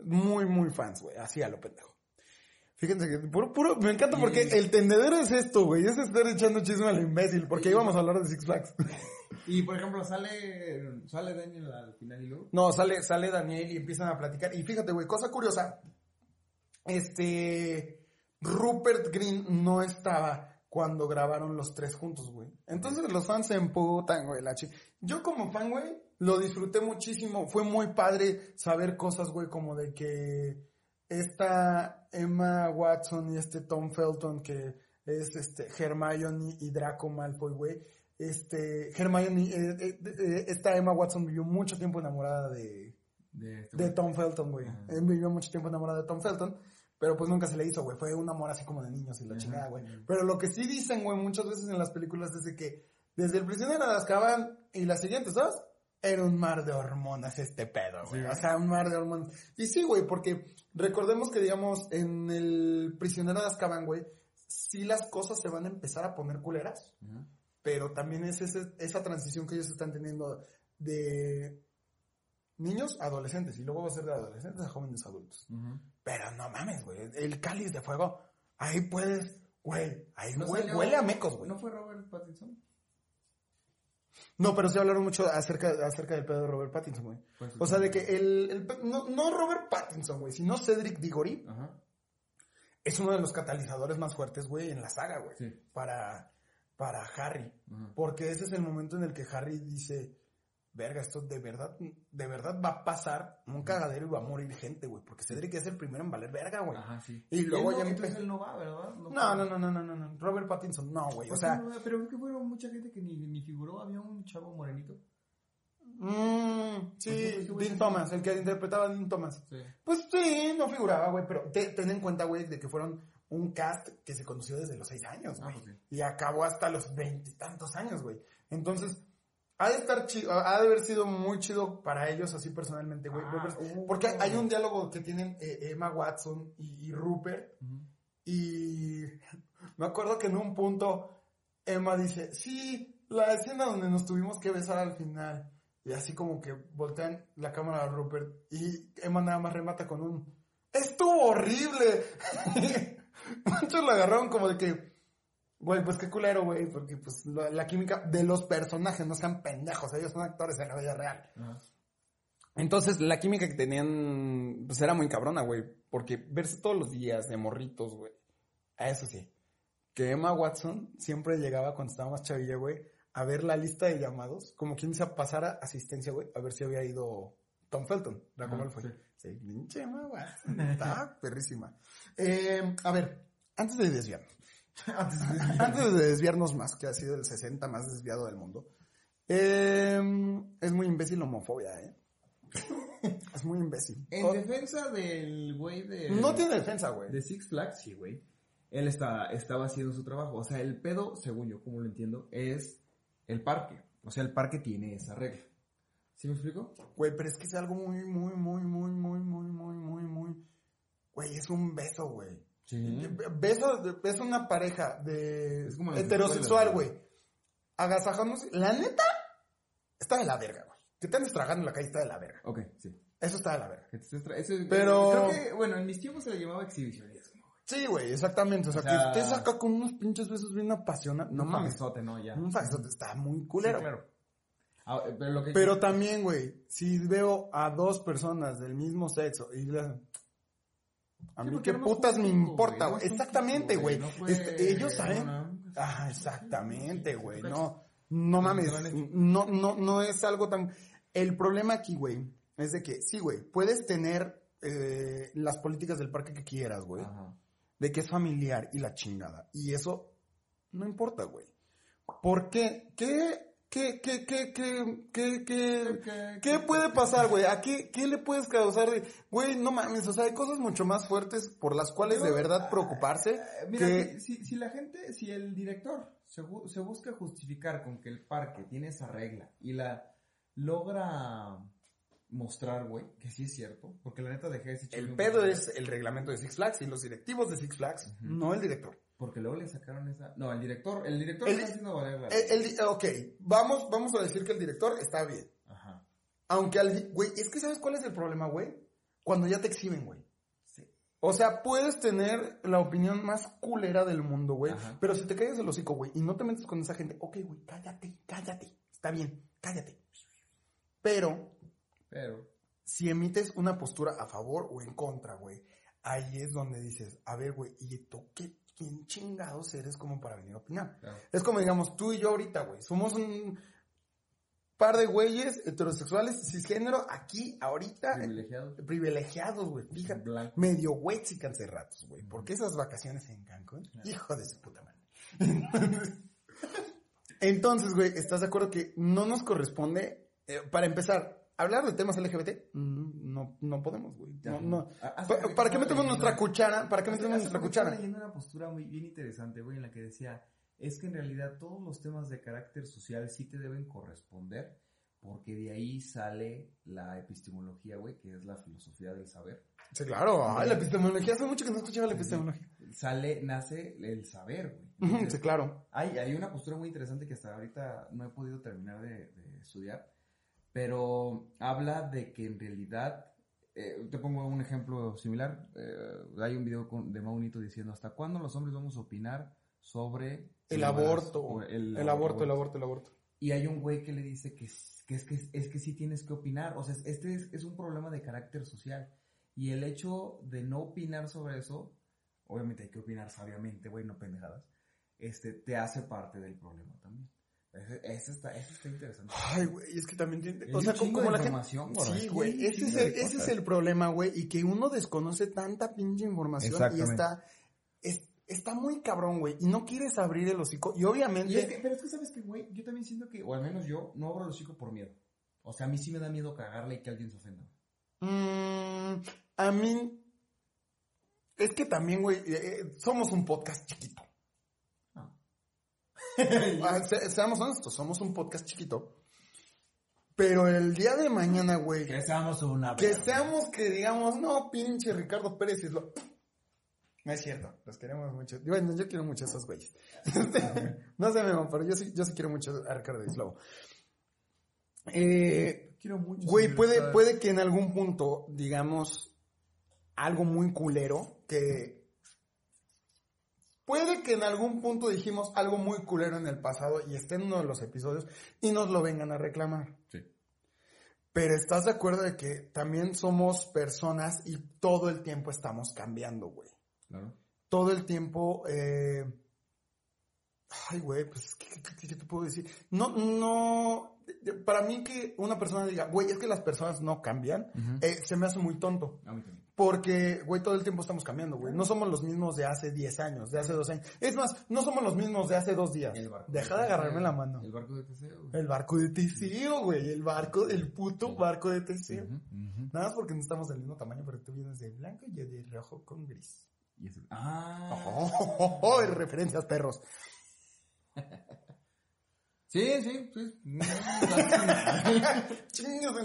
Muy, muy fans, güey, así a lo pendejo. Fíjense que puro, puro, me encanta Y- porque el tendedero es esto, güey, es estar echando chisme al imbécil, porque íbamos a hablar de Six Flags. Y por ejemplo, sale, sale Daniel al final y luego. No, sale, sale Daniel y empiezan a platicar. Y fíjate, güey, cosa curiosa. Este. Rupert Green no estaba cuando grabaron los tres juntos, güey. Entonces los fans se emputan, güey, la Yo como fan, güey, lo disfruté muchísimo. Fue muy padre saber cosas, güey, como de que esta Emma Watson y este Tom Felton, que es este Hermione y Draco Malfoy, güey. Este, Hermione, eh, eh, eh, esta Emma Watson vivió mucho tiempo enamorada de, De, este de. Tom Felton, güey. Él vivió mucho tiempo enamorado de Tom Felton, pero pues nunca se le hizo, güey. Fue un amor así como de niños y la chingada, güey. Pero lo que sí dicen, güey, muchas veces en las películas es de que desde el prisionero de Azkaban y las siguientes dos, era un mar de hormonas este pedo, güey. Sí. O sea, un mar de hormonas. Y sí, güey, porque recordemos que, digamos, en el prisionero de Azkaban, güey, sí las cosas se van a empezar a poner culeras pero también es ese- esa transición que ellos están teniendo de niños a adolescentes y luego va a ser de adolescentes a jóvenes adultos. Pero no mames, güey, el cáliz de fuego, ahí puedes, güey, ahí ¿No salió- huele a mecos, güey. ¿No fue Robert Pattinson? No, pero sí hablaron mucho acerca, acerca del pedo de Robert Pattinson, güey. Pues, O sea, de que el, el no, no Robert Pattinson, güey, sino Cedric Diggory Ajá. es uno de los catalizadores más fuertes, güey, en la saga, güey. Sí. Para, para Harry. Ajá. Porque ese es el momento en el que Harry dice, verga, esto de verdad, de verdad va a pasar un cagadero y va a morir gente, güey, porque Cedric es el primero en valer verga, güey. Ajá, sí. Y luego él ya no, entonces él no va, ¿verdad? No, no, no, no, no, no, no, Robert Pattinson, no, güey, o ¿Por qué sea, no? Pero es que fueron mucha gente que ni, ni figuró. Había un chavo morenito. mm, sí, Pues, Dean. Thomas, el que interpretaba a Dean Thomas. Sí. Pues sí, no figuraba, güey, pero te- ten en cuenta, güey, de que fueron un cast que se conoció desde los seis años, Ah, güey. pues sí. Y acabó hasta los veintitantos años, güey. Entonces, ha de estar chido, ha de haber sido muy chido para ellos, así personalmente, güey. Ah, Porque- uh. Porque hay un diálogo que tienen eh, Emma Watson y, y Rupert. Y me acuerdo que en un punto Emma dice, sí, la escena donde nos tuvimos que besar al final. Y así como que voltean la cámara a Rupert y Emma nada más remata con un, estuvo horrible. Muchos lo agarraron como de que, güey, pues qué culero, güey, porque pues la, la química de los personajes no sean pendejos, ellos son actores en la vida real. Entonces, la química que tenían, pues era muy cabrona, güey. Porque verse todos los días de morritos, güey. A eso sí. Que Emma Watson siempre llegaba cuando estaba más chavilla, güey, a ver la lista de llamados, como quien dice, pasar a asistencia, güey, a ver si había ido Tom Felton. ¿La cómo él fue? sí. Sí, pinche Emma Watson. Está perrísima. Eh, a ver, antes de desviarnos. antes de desviarnos más, que ha sido el 60 más desviado del mundo. eh, es muy imbécil la homofobia, ¿eh? Es muy imbécil. En defensa del güey de... no tiene defensa, güey. De Six Flags, sí, güey. Él está, estaba haciendo su trabajo. O sea, el pedo, según yo, como lo entiendo, es el parque. O sea, el parque tiene esa regla. ¿Sí me explico? Güey, pero es que es algo muy, muy, muy, muy, muy, muy, muy, muy, muy. Güey, es un beso, güey. Sí. Beso, de- es una pareja de Es como heterosexual, güey. Agasajándose. La neta, está de la verga, güey. Que te andes tragando en la calle está de la verga. Ok, sí. Eso está de la verga. Te eso es- Pero- Creo que, bueno, en mis tiempos se le llamaba exhibicionismo. Sí, güey, exactamente. O sea, O sea- que estés acá con unos pinches besos bien apasionados. No mames. famesote, ¿no? Ya. Un faxote está muy culero. Sí, claro. Ah, pero lo que... Pero también, güey, si veo a dos personas del mismo sexo y hacen, A mí porque qué putas me importa, güey, Exactamente, güey. Este, ellos saben. Ah, exactamente, güey. ¿Tú No, no mames. No, no, no es algo tan. El problema aquí, güey, es de que, sí, güey, puedes tener eh, las políticas del parque que quieras, güey. De que es familiar y la chingada. Y eso no importa, güey. ¿Por qué? ¿Qué? ¿Qué? ¿Qué? ¿Qué? ¿Qué? ¿Qué? ¿Qué? ¿Qué- ¿Qué puede pasar, güey? ¿A qué, qué le puedes causar de, güey, no mames, o sea, hay cosas mucho más fuertes por las cuales de verdad preocuparse Eh, Mira, que... si, si la gente, si el director se, bu- se busca justificar con que el parque tiene esa regla y la logra mostrar, güey, que sí es cierto, porque la neta dejé ese El pedo es el reglamento de Six Flags y los directivos de Six Flags, no el director. Porque luego le sacaron esa... No, el director, el director El- está haciendo valer la... El, el di- ok, vamos, vamos a decir que el director está bien. Ajá. Aunque al... Güey, es que ¿sabes cuál es el problema, güey? Cuando ya te exhiben, güey. Sí. O sea, puedes tener la opinión más culera del mundo, güey. Ajá. Pero si te callas el hocico, güey, y no te metes con esa gente, ok, güey, cállate, cállate. Está bien, cállate. Pero Pero... si emites una postura a favor o en contra, güey, ahí es donde dices, a ver, güey, ¿y tú qué, quién chingados eres como para venir a opinar? Claro. Es como, digamos, tú y yo ahorita, güey, somos un par de güeyes heterosexuales cisgénero aquí, ahorita, Privilegiado. privilegiados, güey, fíjate. Medio güeyes ratos, güey. Porque esas vacaciones en Cancún, hijo de su puta madre. Entonces, güey, ¿estás de acuerdo que no nos corresponde, eh, para empezar, hablar de temas LGBT? Mm, No, no podemos, güey. No, no. Hace- Pa- hace- ¿Para qué metemos nuestra cuchara? ¿Para qué metemos nuestra poco estaba cuchara? leyendo una postura muy bien interesante, güey, en la que decía, es que en realidad todos los temas de carácter social sí te deben corresponder, porque de ahí sale la epistemología, güey, que es la filosofía del saber. Sí, claro. Ay, la epistemología. Hace mucho que no escuchaba la epistemología. Sale, nace el saber, güey. Sí, claro. hay, hay una postura muy interesante que hasta ahorita no he podido terminar de, de estudiar, pero habla de que en realidad, eh, te pongo un ejemplo similar, eh, hay un video con- de Maunito diciendo, ¿hasta cuándo los hombres vamos a opinar sobre El aborto. El aborto, el aborto, el aborto. Y hay un güey que le dice que, es- que, es, que, es que sí tienes que opinar, o sea, este es, es un problema de carácter social. Y el hecho de no opinar sobre eso, obviamente hay que opinar sabiamente, güey, no pendejadas, este, te hace parte del problema también. Ese, ese está, ese está interesante. Ay, güey, es que también tiene... O sea, como la gente... Sí, güey, ese, es el, ese es el problema, güey, y que uno desconoce tanta pinche información y está... es- está muy cabrón, güey, y no quieres abrir el hocico, y Y obviamente... es que- pero es que sabes que, güey, yo también siento que, o al menos yo, no abro el hocico por miedo. O sea, a mí sí me da miedo cagarle y que alguien se ofenda. Mm, a mí... Es que también, güey, eh, eh, somos un podcast chiquito. Ah, se- seamos honestos, somos un podcast chiquito. Pero el día de mañana, güey, Que seamos una que seamos que digamos, no, pinche Ricardo Pérez es lo... No es cierto, los queremos mucho. Bueno, yo quiero mucho a esos güeyes. no sé, Memo, pero yo sí, yo sí quiero mucho a Ricardo Islobo. Eh, Quiero mucho. Güey, puede, puede que en algún punto, digamos, algo muy culero, que... Puede que en algún punto dijimos algo muy culero en el pasado y esté en uno de los episodios y nos lo vengan a reclamar. Sí. Pero estás de acuerdo de que también somos personas y todo el tiempo estamos cambiando, güey. Claro. Todo el tiempo, eh... Ay, güey, pues, ¿qué, qué- qué- qué te puedo decir? No, no, para mí que una persona diga, güey, es que las personas no cambian, eh, se me hace muy tonto. A mí también. Porque, güey, todo el tiempo estamos cambiando, güey. No somos los mismos de hace 10 años, de hace 2 años. Es más, no somos los mismos de hace 2 días. El Deja de agarrarme la mano. El barco de Teseo. güey. El barco de Teseo, güey. El barco, el puto barco de Teseo. Nada más porque no estamos del mismo tamaño, pero tú vienes de blanco y yo de rojo con gris. Y ese- Ah. Oh, oh, oh, referencias, perros. Sí, sí, sí.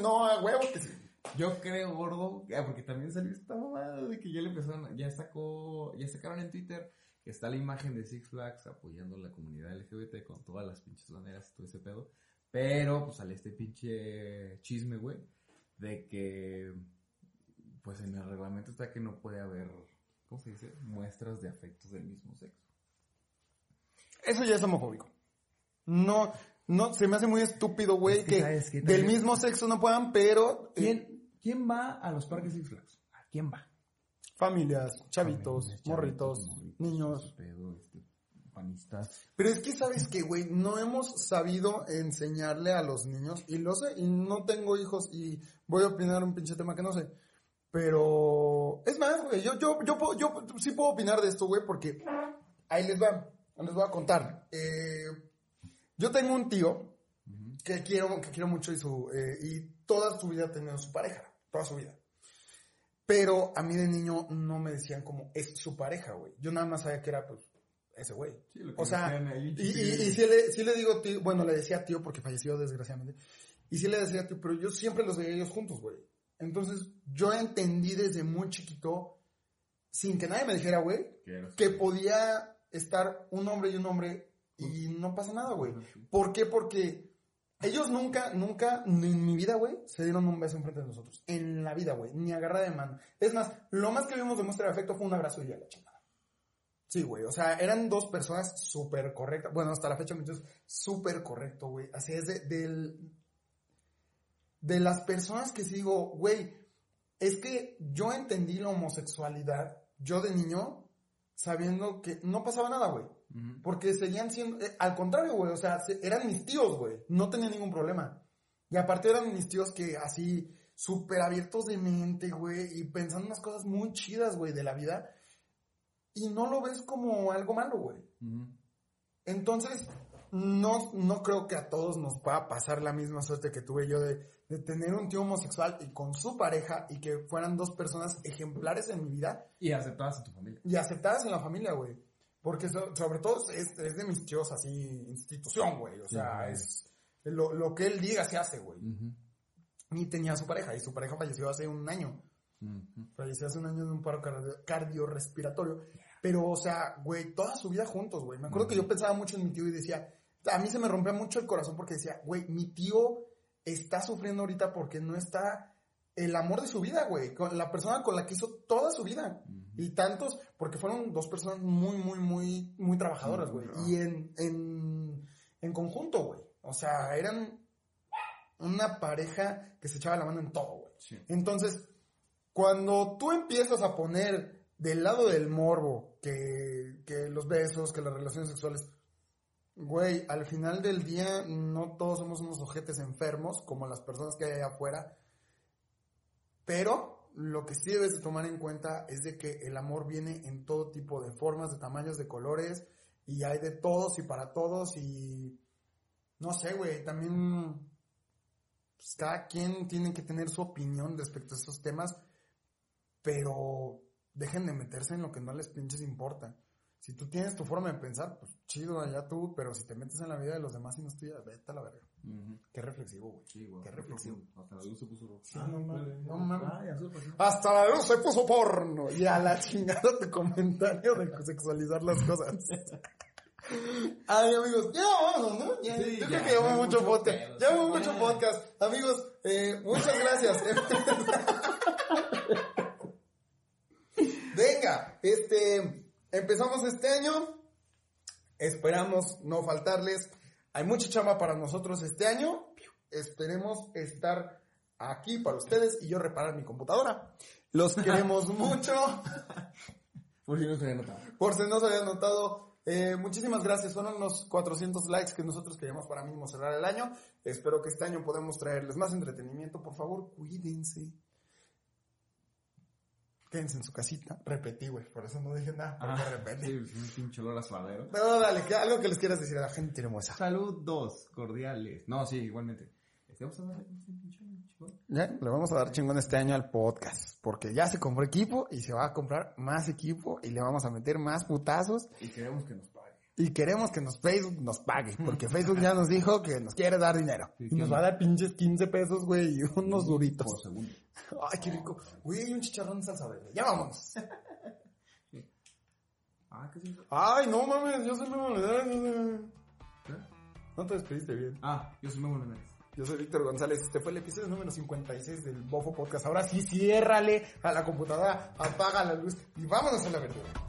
No, a huevo que sí. Yo creo, gordo, ah, porque también salió esta mamada de que ya le empezaron, ya sacó, ya sacaron en Twitter que está la imagen de Six Flags apoyando a la comunidad LGBT con todas las pinches banderas y todo ese pedo. Pero, pues sale este pinche chisme, güey, de que, pues en el reglamento está que no puede haber, ¿cómo se dice? Muestras de afectos del mismo sexo. Eso ya es homofóbico. No, no, se me hace muy estúpido, güey, Es que del mismo sexo no puedan, pero... eh, ¿Quién, ¿Quién va a los parques Six Flags? ¿A quién va? familias, chavitos, Chavitos, morritos, morritos, niños. ese pedo, este, panistas. Pero es que sabes que, güey, no hemos sabido enseñarle a los niños, y lo sé, y no tengo hijos, y voy a opinar un pinche tema que no sé. Pero, es más, güey, yo, yo, yo, puedo- yo sí puedo opinar de esto, güey, porque ahí les va, les voy a contar. Eh, yo tengo un tío que quiero, que quiero mucho y su, eh, y toda su vida ha tenido su pareja, toda su vida. Pero a mí de niño no me decían como es su pareja, güey. Yo nada más sabía que era, pues, ese güey. Sí, O sea, ahí, y, y, y sí, le, sí le digo tío, bueno, le decía tío porque falleció desgraciadamente. Y sí le decía tío, pero yo siempre los veía ellos juntos, güey. Entonces, yo entendí desde muy chiquito, sin que nadie me dijera, güey, que podía estar un hombre y un hombre y no pasa nada, güey. ¿Por qué? Porque ellos nunca, nunca, ni en mi vida, güey, se dieron un beso enfrente de nosotros. En la vida, güey. Ni agarra de mano. Es más, lo más que vimos de muestra de afecto fue un abrazo y ya la chingada. Sí, güey. O sea, eran dos personas súper correctas. Bueno, hasta la fecha, entonces, súper correcto, güey. Así es de, del, de las personas que sigo, güey, es que yo entendí la homosexualidad, yo de niño, sabiendo que no pasaba nada, güey. Porque seguían siendo, eh, al contrario, güey, o sea, se- eran mis tíos, güey, no tenía ningún problema. Y aparte eran mis tíos que así, súper abiertos de mente, güey, y pensando unas cosas muy chidas, güey, de la vida. Y no lo ves como algo malo, güey. Entonces, no, no creo que a todos nos pueda pasar la misma suerte que tuve yo de, de tener un tío homosexual y con su pareja y que fueran dos personas ejemplares en mi vida Y aceptadas en tu familia. y aceptadas en la familia, güey. Porque so- sobre todo es, es de mis tíos así, institución, güey. O Sí, sea, güey. es lo, lo que él diga se hace, güey. Ujú. Y tenía su pareja y su pareja falleció hace un año. Ujú. Falleció hace un año de un paro cardio- cardiorrespiratorio. Pero, o sea, güey, toda su vida juntos, güey. Me acuerdo que yo pensaba mucho en mi tío y decía, a mí se me rompía mucho el corazón porque decía, güey, mi tío está sufriendo ahorita porque no está el amor de su vida, güey. Con la persona con la que hizo toda su vida. Y tantos, porque fueron dos personas muy, muy, muy, muy trabajadoras, güey. Y en, en, en conjunto, güey. O sea, eran una pareja que se echaba la mano en todo, güey. Sí. Entonces, cuando tú empiezas a poner del lado del morbo que, que los besos, que las relaciones sexuales, Güey, al final del día no todos somos unos ojetes enfermos como las personas que hay allá afuera. Pero lo que sí debes de tomar en cuenta es de que el amor viene en todo tipo de formas, de tamaños, de colores. Y hay de todos y para todos. Y no sé, güey, también pues, cada quien tiene que tener su opinión respecto a estos temas. Pero dejen de meterse en lo que no les pinches importa. Si tú tienes tu forma de pensar, pues chido, allá tú, pero si te metes en la vida de los demás y no es tuya, vete a la verga. Qué reflexivo, güey. Sí. Qué reflexivo. Hasta la luz se puso roja. Sí, no mames, no mames. Ah. Hasta la luz se puso porno. Y a la chingada tu comentario de sexualizar las cosas. Ay, amigos, ya vámonos, ¿no? Ya, Sí, yo ya, creo que llevamos mucho mucho podcast. pedo, Ya llevamos mucho podcast. Amigos, eh, muchas gracias. Venga, este, empezamos este año. Esperamos no faltarles. Hay mucha chamba para nosotros este año. Esperemos estar aquí para ustedes y yo reparar mi computadora. Los queremos mucho. Por si no se había notado. Por si no se había notado, eh, muchísimas gracias. Fueron unos 400 likes que nosotros queríamos para mismo cerrar el año. Espero que este año podamos traerles más entretenimiento. Por favor, cuídense. Quédense en su casita. Repetí, güey. Por eso no dije nada. Porque repetí. sí, un pinche olor a suadero. Pero dale, que algo que les quieras decir a la gente hermosa. Saludos cordiales. No, sí, igualmente. Este, pinche. Ya, le vamos a dar chingón este año al podcast. Porque ya se compró equipo y se va a comprar más equipo y le vamos a meter más putazos. Y queremos que nos. Y queremos que nos Facebook nos pague, porque Facebook ya nos dijo que nos quiere dar dinero. Sí, y nos ¿qué va a dar pinches 15 pesos, güey, y unos duritos. Por segundo. Ay, qué rico. Güey, un chicharrón de salsa verde. Ya vámonos. Ah, ¿qué? Ay, no mames, yo soy Memo León. ¿Qué? No te despediste bien. Ah, yo soy Memo Lenares. Yo soy Víctor González. Este fue el episodio número 56 del Bofo Podcast. Ahora sí, ciérrale a la computadora, apaga la luz y vámonos a la verdura.